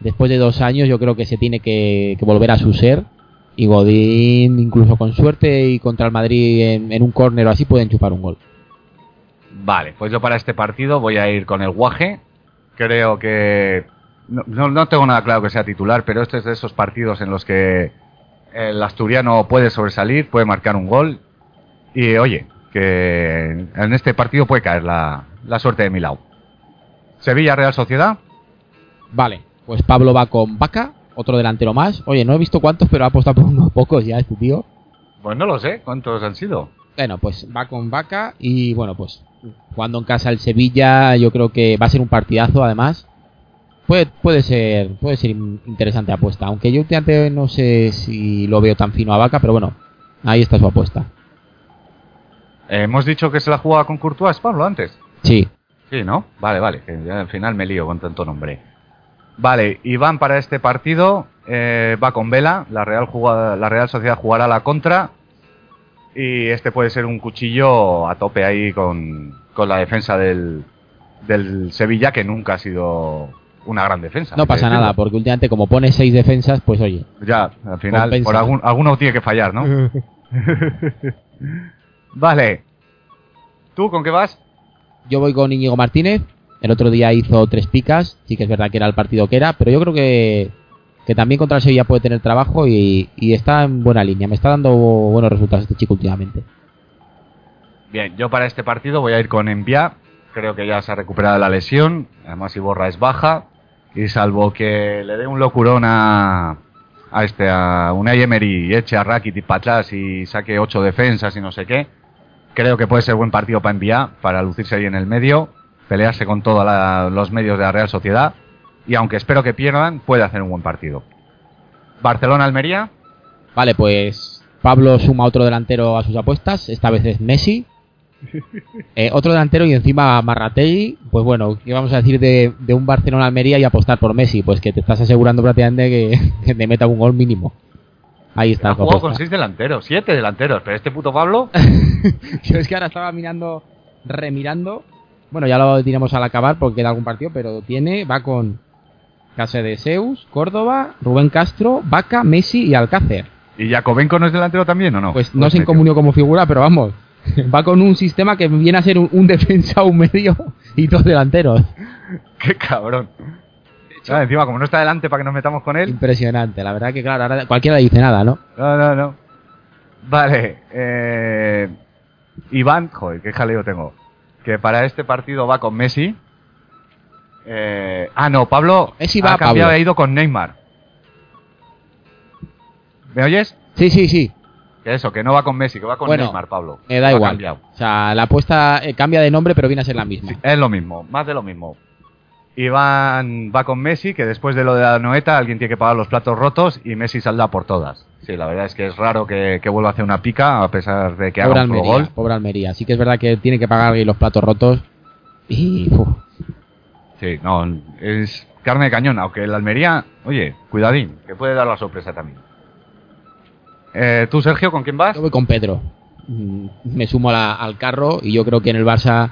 Después de dos años, yo creo que se tiene que, que volver a su ser. Y Godín, incluso con suerte y contra el Madrid en, en un córner o así, pueden chupar un gol. Vale, pues yo para este partido voy a ir con el Guaje. Creo que... No, no, tengo nada claro que sea titular, pero este es de esos partidos en los que el asturiano puede sobresalir, puede marcar un gol. Y oye, que en este partido puede caer la, la suerte de Milao. Sevilla Real Sociedad. Vale, pues Pablo va con Vaca, otro delantero más. Oye, no he visto cuántos, pero ha apostado por unos pocos ya este tío. Pues no lo sé, ¿cuántos han sido? Bueno, pues va con Vaca y bueno, pues jugando en casa el Sevilla, yo creo que va a ser un partidazo además. Puede, puede ser puede ser in- interesante apuesta, aunque yo últimamente no sé si lo veo tan fino a Vaca, pero bueno, ahí está su apuesta. Eh, hemos dicho que se la jugaba con Courtois, Pablo, antes. Sí, Sí, ¿no? Vale, vale, que ya al final me lío con tanto nombre. Vale, Iván para este partido eh, va con Vela, la Real, jugada- la Real Sociedad jugará la contra y este puede ser un cuchillo a tope ahí con, con la defensa del, del Sevilla que nunca ha sido una gran defensa. no pasa nada, porque últimamente como pone seis defensas, pues oye. Ya, al final Compensa. por algún, alguno tiene que fallar, ¿no? (laughs) Vale. ¿Tú con qué vas? Yo voy con Íñigo Martínez. El otro día hizo tres picas. Sí que es verdad que era el partido que era, pero yo creo que, que también contra el Sevilla puede tener trabajo y, está en buena línea. Me está dando buenos resultados este chico últimamente. Bien, yo para este partido voy a ir con Envia. Creo que ya se ha recuperado la lesión. Además, Iborra es baja. Y salvo que le dé un locurón a, a este, a Unai Emery y eche a Rakitic para atrás y saque ocho defensas y no sé qué, creo que puede ser buen partido para enviar, para lucirse ahí en el medio, pelearse con todos los medios de la Real Sociedad. Y aunque espero que pierdan, puede hacer un buen partido. Barcelona-Almería. Vale, pues Pablo suma otro delantero a sus apuestas. Esta vez es Messi. (laughs) Eh, otro delantero y encima Marrategui. Pues bueno, ¿qué vamos a decir de, de un Barcelona-Almería y apostar por Messi? Pues que te estás asegurando prácticamente que, (laughs) que te meta un gol mínimo. Ahí está. Ha jugado con seis delanteros, siete delanteros, pero este puto Pablo. (laughs) Yo es que ahora estaba mirando, remirando. Bueno, ya lo diremos al acabar porque queda algún partido, pero tiene, va con Case de Zeus, Córdoba, Rubén Castro, Vaca, Messi y Alcácer. ¿Y Jacobenco no es delantero también o no? Pues no se incomunió como figura, pero vamos. (laughs) Va con un sistema que viene a ser un, un defensa, un medio y dos delanteros. (laughs) Qué cabrón. Ah, encima, como no está delante para que nos metamos con él. Impresionante, la verdad que claro, ahora cualquiera dice nada, ¿no? No, no, no. Vale. Eh, Iván, joder, qué jaleo tengo. Que para este partido va con Messi. Eh, ah, no, Pablo Messi va, ha cambiado, Pablo. ha ido con Neymar. ¿Me oyes? Sí, sí, sí. Que eso, que no va con Messi, que va con Bueno, Neymar, Pablo. Me da ha igual. cambiado. O sea, la apuesta eh, cambia de nombre, pero viene a ser la misma. Es lo mismo, más de lo mismo. Iván va con Messi, que después de lo de la noeta alguien tiene que pagar los platos rotos y Messi saldrá por todas. Sí, la verdad es que es raro que, que vuelva a hacer una pica a pesar de que pobre haga un Almería, gol. pobre Almería. Sí que es verdad que tiene que pagar los platos rotos. Y uf, Sí, no, es carne de cañón, aunque el Almería, oye, cuidadín, que puede dar la sorpresa también. Eh, ¿Tú, Sergio, con quién vas? yo voy con Pedro. Mm, Me sumo la- al carro y yo creo que en el Barça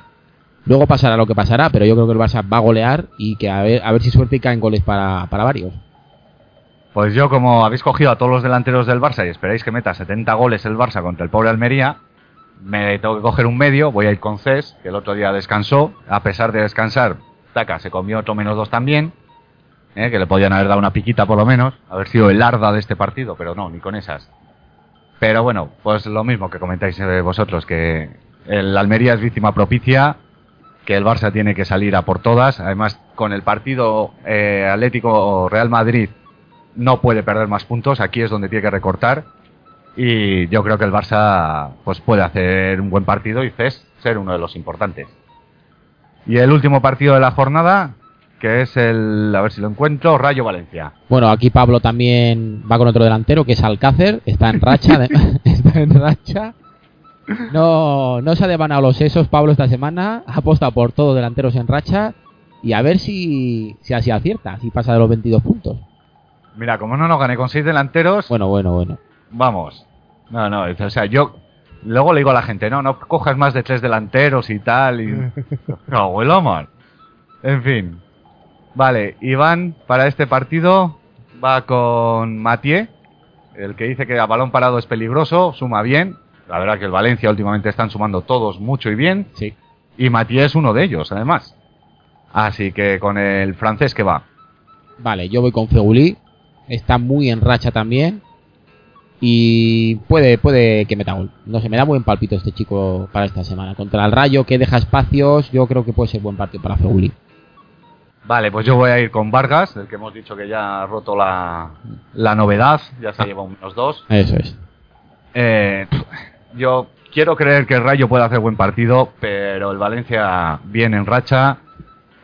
luego pasará lo que pasará, pero yo creo que el Barça va a golear y que a ver, a ver si suerte y caen goles para, para varios. Pues yo, como habéis cogido a todos los delanteros del Barça y esperáis que meta 70 goles el Barça contra el pobre Almería, me tengo que coger un medio, voy a ir con Cés, que el otro día descansó, a pesar de descansar, Taca se comió otro menos dos también, eh, que le podían haber dado una piquita por lo menos, haber sido el arda de este partido, pero no, ni con esas. Pero bueno, pues lo mismo que comentáis eh, vosotros, que el Almería es víctima propicia, que el Barça tiene que salir a por todas, además con el partido eh, Atlético Real Madrid no puede perder más puntos, aquí es donde tiene que recortar y yo creo que el Barça pues puede hacer un buen partido y Cés ser uno de los importantes. Y el último partido de la jornada, que es el, a ver si lo encuentro, Rayo Valencia. Bueno, aquí Pablo también va con otro delantero que es Alcácer, está en racha, (laughs) de- (laughs) está en racha. No, no se ha devanado los sesos Pablo esta semana, ha apostado por todos delanteros en racha y a ver si, si así acierta, si pasa de los 22 puntos. Mira, como no nos gané con seis delanteros, Bueno, bueno, bueno. vamos. No, no, o sea, yo luego le digo a la gente, no, no cojas más de tres delanteros y tal. Y... (laughs) Abuelo, man. En fin. Vale, Iván para este partido va con Mathieu, el que dice que a balón parado es peligroso, suma bien. La verdad que el Valencia últimamente están sumando todos mucho y bien. Sí. Y Mathieu es uno de ellos, además. Así que con el francés que va. Vale, yo voy con Fegulí, está muy en racha también y puede, puede que meta gol. No sé, me da buen palpito este chico para esta semana. Contra el Rayo que deja espacios, yo creo que puede ser buen partido para Fegulí. Vale, pues yo voy a ir con Vargas, el que hemos dicho que ya ha roto la, la novedad, ya se ha llevado unos dos. Eso es. Eh, yo quiero creer que el Rayo puede hacer buen partido, pero el Valencia viene en racha,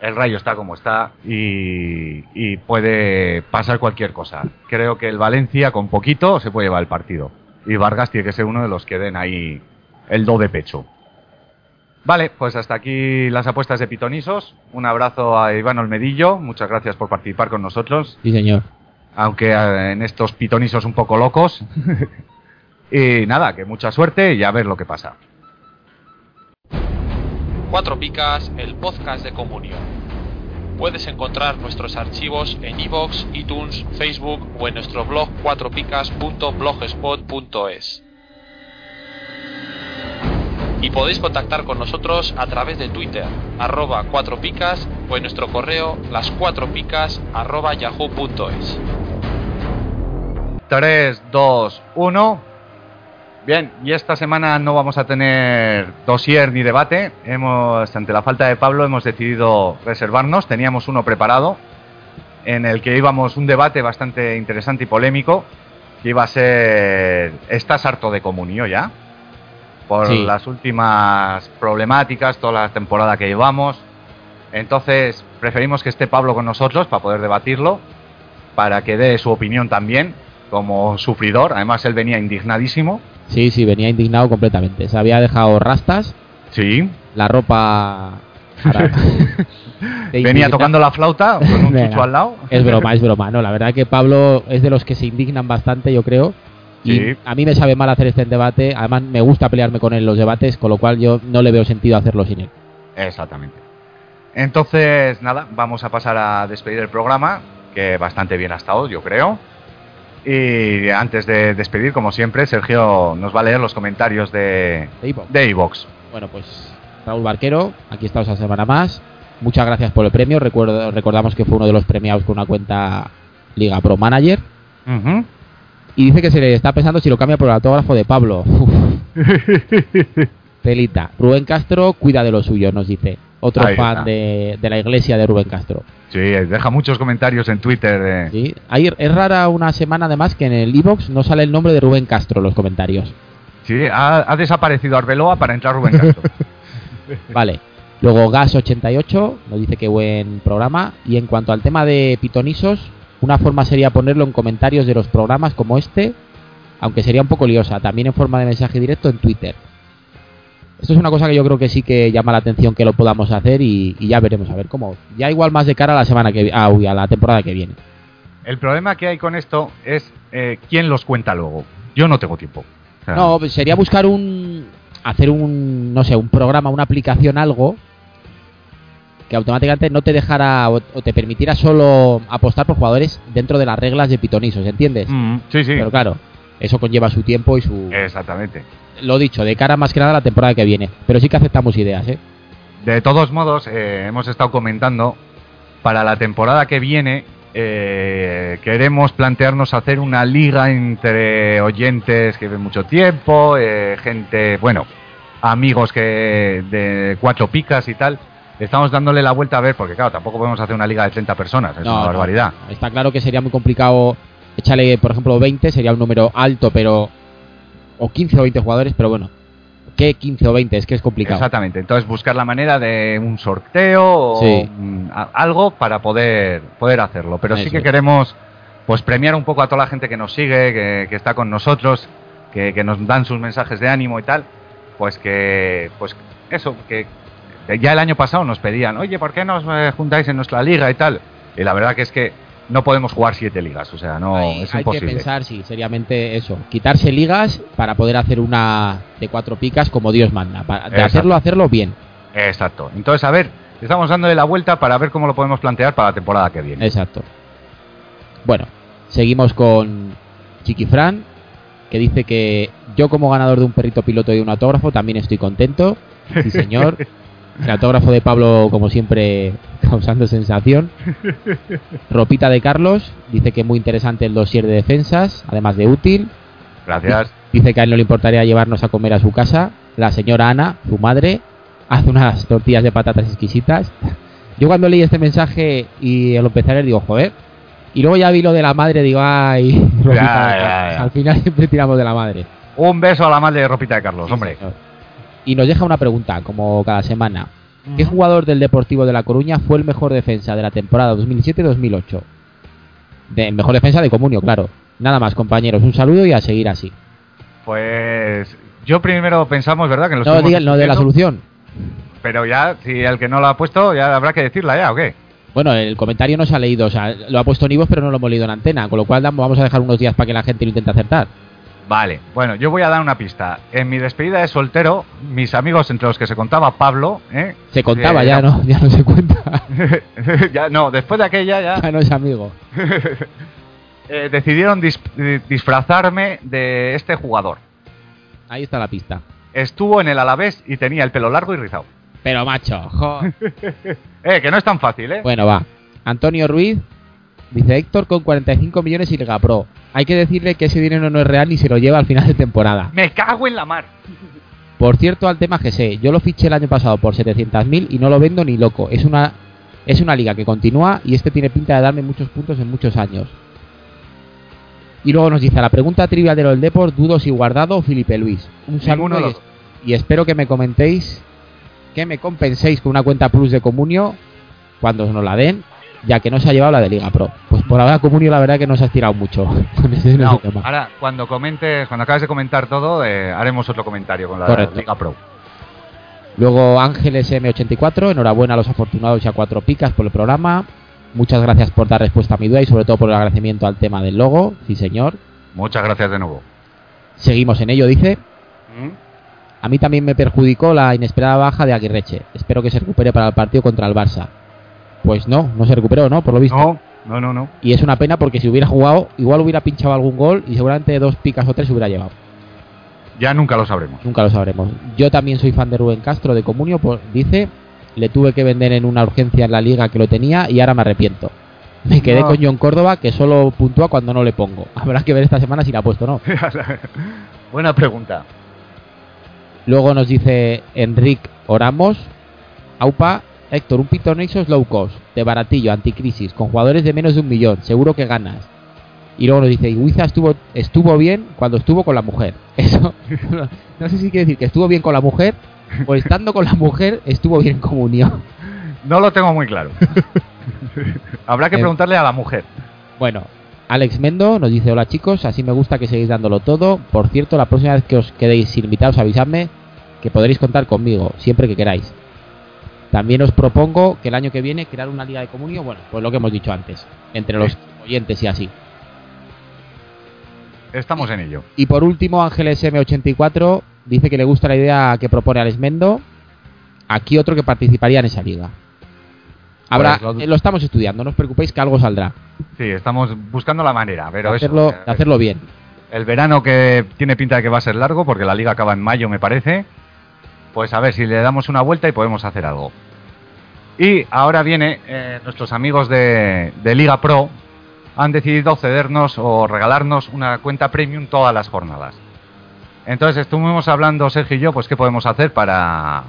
el Rayo está como está y, y puede pasar cualquier cosa. Creo que el Valencia con poquito se puede llevar el partido y Vargas tiene que ser uno de los que den ahí el do de pecho. Vale, pues hasta aquí las apuestas de Pitonisos. Un abrazo a Iván Olmedillo, muchas gracias por participar con nosotros Sí, señor. aunque eh, en estos pitonisos un poco locos. (laughs) y nada, que mucha suerte y a ver lo que pasa. Cuatro Picas, el podcast de Comunio. Puedes encontrar nuestros archivos en iVoox, iTunes, Facebook o en nuestro blog cuatropicas.blogspot.es. Y podéis contactar con nosotros a través de Twitter, arroba 4picas o en nuestro correo las 4picas arroba yahoo.es. 3, 2, 1. Bien, y esta semana no vamos a tener dossier ni debate. Hemos, ante la falta de Pablo, hemos decidido reservarnos. Teníamos uno preparado en el que íbamos un debate bastante interesante y polémico, que iba a ser ¿estás harto de comunio ya? Por Sí. las últimas problemáticas, toda la temporada que llevamos. Entonces, preferimos que esté Pablo con nosotros para poder debatirlo, para que dé su opinión también, como sufridor. Además, él venía indignadísimo. Sí, sí, venía indignado completamente. Se había dejado rastas, Sí. la ropa... (laughs) Venía tocando la flauta con un chucho al lado. Es broma, (laughs) es broma. No, la verdad que Pablo es de los que se indignan bastante, yo creo. Y Sí. a mí me sabe mal hacer este debate. Además, me gusta pelearme con él en los debates, con lo cual yo no le veo sentido hacerlo sin él. Exactamente. Entonces, nada, vamos a pasar a despedir el programa, que bastante bien ha estado, yo creo. Y antes de despedir, como siempre, Sergio nos va a leer los comentarios de iVoox. Bueno, pues Raúl Barquero, aquí estamos esta semana más. Muchas gracias por el premio. Recuerdo, recordamos que fue uno de los premiados con una cuenta Liga Pro Manager. Y dice que se le está pensando si lo cambia por el autógrafo de Pablo. (laughs) Uf, Pelita. Rubén Castro cuida de lo suyo, nos dice. Otro Ahí fan de, de la iglesia de Rubén Castro. Sí, deja muchos comentarios en Twitter. de- ¿sí? Hay- es rara una semana además que en el iBox no sale el nombre de Rubén Castro en los comentarios. Sí, ha, ha desaparecido Arbeloa para entrar Rubén Castro. (laughs) Vale. Luego Gas88 nos dice que buen programa. Y en cuanto al tema de pitonisos, una forma sería ponerlo en comentarios de los programas como este, aunque sería un poco liosa, también en forma de mensaje directo en Twitter. Esto es una cosa que yo creo que sí que llama la atención que lo podamos hacer y, y ya veremos a ver cómo. Ya igual más de cara a la semana que ah, uy, a la temporada que viene. El problema que hay con esto es eh, quién los cuenta luego. Yo no tengo tiempo. O sea, No, pues sería buscar un. hacer un. no sé, un programa, una aplicación, algo. que automáticamente no te dejara o, o te permitiera solo apostar por jugadores dentro de las reglas de pitonisos, ¿entiendes? mm, sí, sí. Pero claro, eso conlleva su tiempo y su. Exactamente. Lo dicho, de cara más que nada a la temporada que viene. Pero sí que aceptamos ideas, ¿eh? De todos modos, eh, hemos estado comentando, para la temporada que viene eh, queremos plantearnos hacer una liga entre oyentes que ven mucho tiempo, eh, gente, bueno, amigos que de cuatro picas y tal. Estamos dándole la vuelta a ver, porque claro, tampoco podemos hacer una liga de 30 personas, es No, una no, barbaridad. Está claro que sería muy complicado. Échale, por ejemplo, 20, sería un número alto, pero. O 15 o 20 jugadores, pero bueno. ¿Qué 15 o 20? Es que es complicado. Exactamente, entonces buscar la manera de un sorteo o Sí. algo para poder, poder hacerlo. Pero sí que queremos pues premiar un poco a toda la gente que nos sigue, que, que está con nosotros, que, que nos dan sus mensajes de ánimo y tal. Pues que, pues eso, que ya el año pasado nos pedían, oye, ¿por qué nos eh, juntáis en nuestra liga y tal? Y la verdad que es que no podemos jugar siete ligas, o sea, no, hay, es hay que imposible. pensar, sí, seriamente eso. Quitarse ligas para poder hacer una de cuatro picas como Dios manda. Para, de hacerlo, hacerlo bien. Exacto. Entonces, a ver, estamos dándole la vuelta para ver cómo lo podemos plantear para la temporada que viene. Exacto. Bueno, seguimos con Chiquifran, que dice que yo como ganador de un perrito piloto y de un autógrafo también estoy contento. Sí, señor. (laughs) El autógrafo de Pablo, como siempre, (laughs) causando sensación. Ropita de Carlos, dice que muy interesante el dossier de defensas, además de útil. Gracias. Dice que a él no le importaría llevarnos a comer a su casa. La señora Ana, su madre, hace unas tortillas de patatas exquisitas. Yo cuando leí este mensaje y lo empecé a leer digo, joder. Y luego ya vi lo de la madre, digo, ay, (laughs) ropita ya, ya. al final siempre tiramos de la madre. Un beso a la madre de Ropita de Carlos, hombre. señor. Y nos deja una pregunta, como cada semana. ¿Qué jugador del Deportivo de La Coruña fue el mejor defensa de la temporada 2007-2008? De mejor defensa de Comunio, claro. Nada más, compañeros. Un saludo y a seguir así. Pues yo primero pensamos, ¿verdad? Que en los No, últimos diga, no de la solución. Pero ya, si el que no lo ha puesto, ya habrá que decirla ya, ¿o qué? Bueno, el comentario no se ha leído, o sea, lo ha puesto Nivos, pero no lo hemos leído en antena, con lo cual vamos a dejar unos días para que la gente lo intente acertar. Vale, bueno, yo voy a dar una pista. En mi despedida de soltero, mis amigos, entre los que se contaba Pablo, ¿eh? Se contaba Eh, ya, ¿no? (laughs) Ya no se cuenta. (laughs) ya, no, después de aquella ya ya no es amigo. (laughs) eh, decidieron dis- eh, disfrazarme de este jugador. Ahí está la pista. estuvo en el Alavés y tenía el pelo largo y rizado. Pero macho, jo. Eh, que no es tan fácil, ¿eh? Bueno, va. Antonio Ruiz dice Héctor con 45 millones y Liga Pro. Hay que decirle que ese dinero no es real ni se lo lleva al final de temporada. Me cago en la mar. Por cierto, al tema GC, yo lo fiché el año pasado por 700.000 y no lo vendo ni loco. Es una es una liga que continúa y este tiene pinta de darme muchos puntos en muchos años. Y luego nos dice, la pregunta trivial de lo del Deport, dudo si guardado o Felipe Luis. Un saludo y, los es- y espero que me comentéis, que me compenséis con una cuenta plus de Comunio cuando nos la den, ya que no se ha llevado la de Liga Pro. Pues por ahora Comunio la verdad que no se ha estirado mucho (laughs) con ese, No, ese tema. ahora cuando comentes, cuando acabes de comentar todo, eh, haremos otro comentario con la Correcto. Liga Pro. Luego Ángeles M84, enhorabuena a los afortunados y a cuatro picas por el programa. Muchas gracias por dar respuesta a mi duda y sobre todo por el agradecimiento al tema del logo. Sí, señor. Muchas gracias de nuevo. Seguimos en ello, dice. A mí también me perjudicó la inesperada baja de Aguirreche. Espero que se recupere para el partido contra el Barça. Pues no, no se recuperó, ¿no? Por lo visto. No, no, no, no. Y es una pena porque si hubiera jugado, igual hubiera pinchado algún gol y seguramente dos picas o tres se hubiera llevado. Ya nunca lo sabremos. Nunca lo sabremos. Yo también soy fan de Rubén Castro de Comunio, pues, dice, le tuve que vender en una urgencia en la liga que lo tenía y ahora me arrepiento. Me quedé No. con John Córdoba que solo puntúa cuando no le pongo. (laughs) Habrá que ver esta semana si la ha puesto o no. (laughs) Buena pregunta. Luego nos dice Enric Oramos, Aupa, Héctor, un Pitonexos low cost, de baratillo, anticrisis, con jugadores de menos de un millón, seguro que ganas. Y luego nos dice, Ibiza estuvo, estuvo bien cuando estuvo con la mujer. (laughs) Eso, no sé si quiere decir que estuvo bien con la mujer, o estando con la mujer estuvo bien en comunión. No lo tengo muy claro. (laughs) Habrá que Eh. preguntarle a la mujer. Bueno, Alex Mendo nos dice, hola chicos, así me gusta que seguís dándolo todo. Por cierto, la próxima vez que os quedéis invitados, avisadme que podréis contar conmigo, siempre que queráis. También os propongo que el año que viene crear una liga de comunio, bueno, pues lo que hemos dicho antes, entre los oyentes y así. Estamos en ello. Y por último, Ángeles M84 dice que le gusta la idea que propone Alex Mendo. Aquí otro que participaría en esa liga. Habrá, Pues lo- eh, lo estamos estudiando, no os preocupéis que algo saldrá. Sí, estamos buscando la manera, pero de hacerlo, de hacerlo bien. El verano que tiene pinta de que va a ser largo, porque la liga acaba en mayo, me parece. Pues a ver si le damos una vuelta y podemos hacer algo. Y ahora viene, eh, nuestros amigos de, Liga Pro han decidido cedernos o regalarnos una cuenta premium todas las jornadas. Entonces estuvimos hablando, Sergio y yo, pues qué podemos hacer para,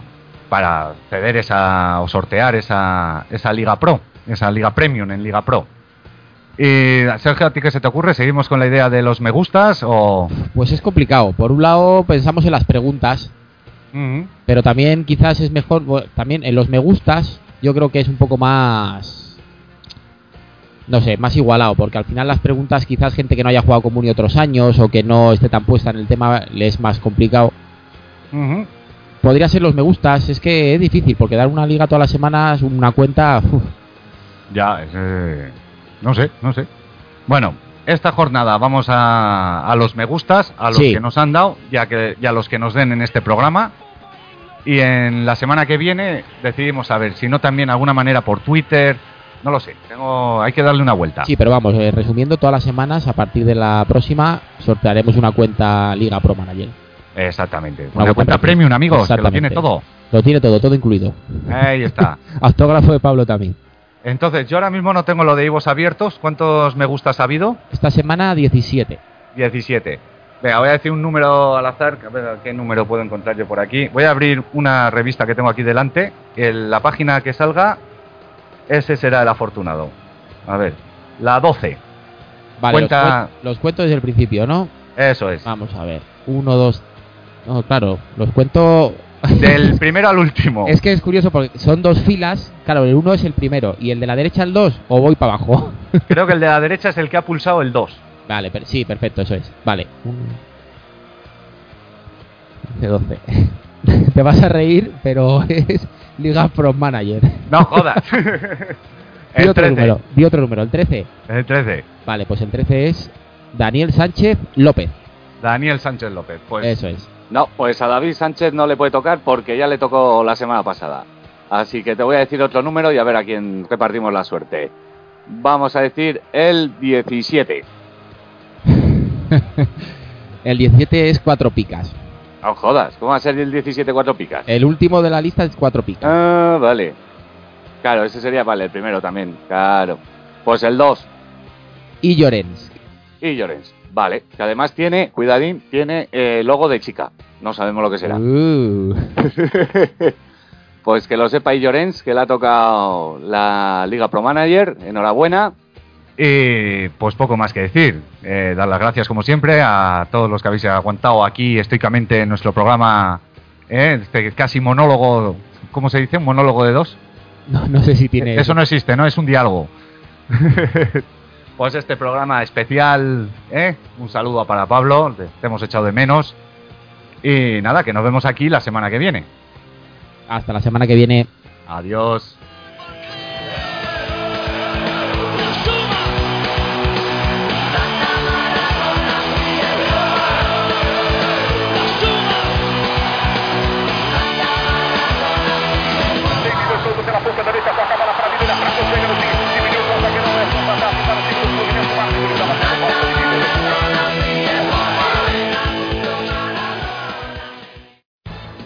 para ceder esa o sortear esa, esa Liga Pro, esa Liga Premium en Liga Pro. Y Sergio, ¿a ti qué se te ocurre? ¿Seguimos con la idea de los me gustas o...? Pues es complicado. Por un lado, pensamos en las preguntas, Pero también quizás es mejor, bueno, también en los me gustas, yo creo que es un poco más, no sé, más igualado, porque al final las preguntas quizás gente que no haya jugado Comuni otros años o que no esté tan puesta en el tema le es más complicado. Podría ser los me gustas, es que es difícil, porque dar una liga todas las semanas, una cuenta, uf, Ya, es, eh, no sé, no sé. Bueno, esta jornada vamos a, a los me gustas, a los Sí. que nos han dado, ya que y a los que nos den en este programa. Y en la semana que viene decidimos a ver si no también de alguna manera por Twitter, no lo sé, tengo, hay que darle una vuelta. sí, pero vamos, eh, resumiendo todas las semanas, a partir de la próxima sortearemos una cuenta Liga Pro Manager. Exactamente. Una Una, cuenta premium. premium, amigos, que lo tiene todo. Lo tiene todo, todo incluido. Ahí está. (laughs) Autógrafo de Pablo también. Entonces, yo ahora mismo no tengo lo de Ivos abiertos. ¿Cuántos me gustas ha habido? Esta semana 17. 17. Venga, voy a decir un número al azar. A ver qué número puedo encontrar yo por aquí. Voy a abrir una revista que tengo aquí delante. El- la página que salga, ese será el afortunado. A ver, la 12. Vale, Cuenta- los, cuen- los cuento desde el principio, ¿no? Eso es. Vamos a ver. Uno, dos. No, claro, los cuento. Del primero al último. es que es curioso porque son dos filas. Claro, el uno es el primero y el de la derecha el dos, o voy para abajo. (laughs) Creo que el de la derecha es el que ha pulsado el 2. vale, per- sí, perfecto, eso es. Vale. Uno. 12. (laughs) Te vas a reír, pero (laughs) es Liga Pro Manager. No jodas. Di el otro 13. número, di otro número, el 13. El 13. Vale, pues el 13 es Daniel Sánchez López. Daniel Sánchez López. Pues Eso es. No, pues a David Sánchez no le puede tocar porque ya le tocó la semana pasada. Así que te voy a decir otro número y a ver a quién repartimos la suerte. Vamos a decir el 17. (laughs) el 17 es cuatro picas. No jodas, ¿cómo va a ser el 17 cuatro picas? El último de la lista es cuatro picas. Ah, vale. Claro, ese sería, vale, el primero también, claro. Pues el 2, Y Llorens. y Llorens. Vale, que además tiene, cuidadín, tiene eh, logo de chica. No sabemos lo que será. Uh. (laughs) Pues que lo sepa y Llorens, que le ha tocado la Liga Pro Manager. Enhorabuena. Y pues poco más que decir. Eh, dar las gracias, como siempre, a todos los que habéis aguantado aquí estoicamente en nuestro programa. eh, este casi monólogo. ¿Cómo se dice? ¿Un monólogo de dos? No, no sé si tiene. Eso no existe, ¿no? Es un diálogo. (laughs) pues este programa especial. ¿eh? Un saludo para Pablo. Te, te hemos echado de menos. Y nada, que nos vemos aquí la semana que viene. Hasta la semana que viene. Adiós.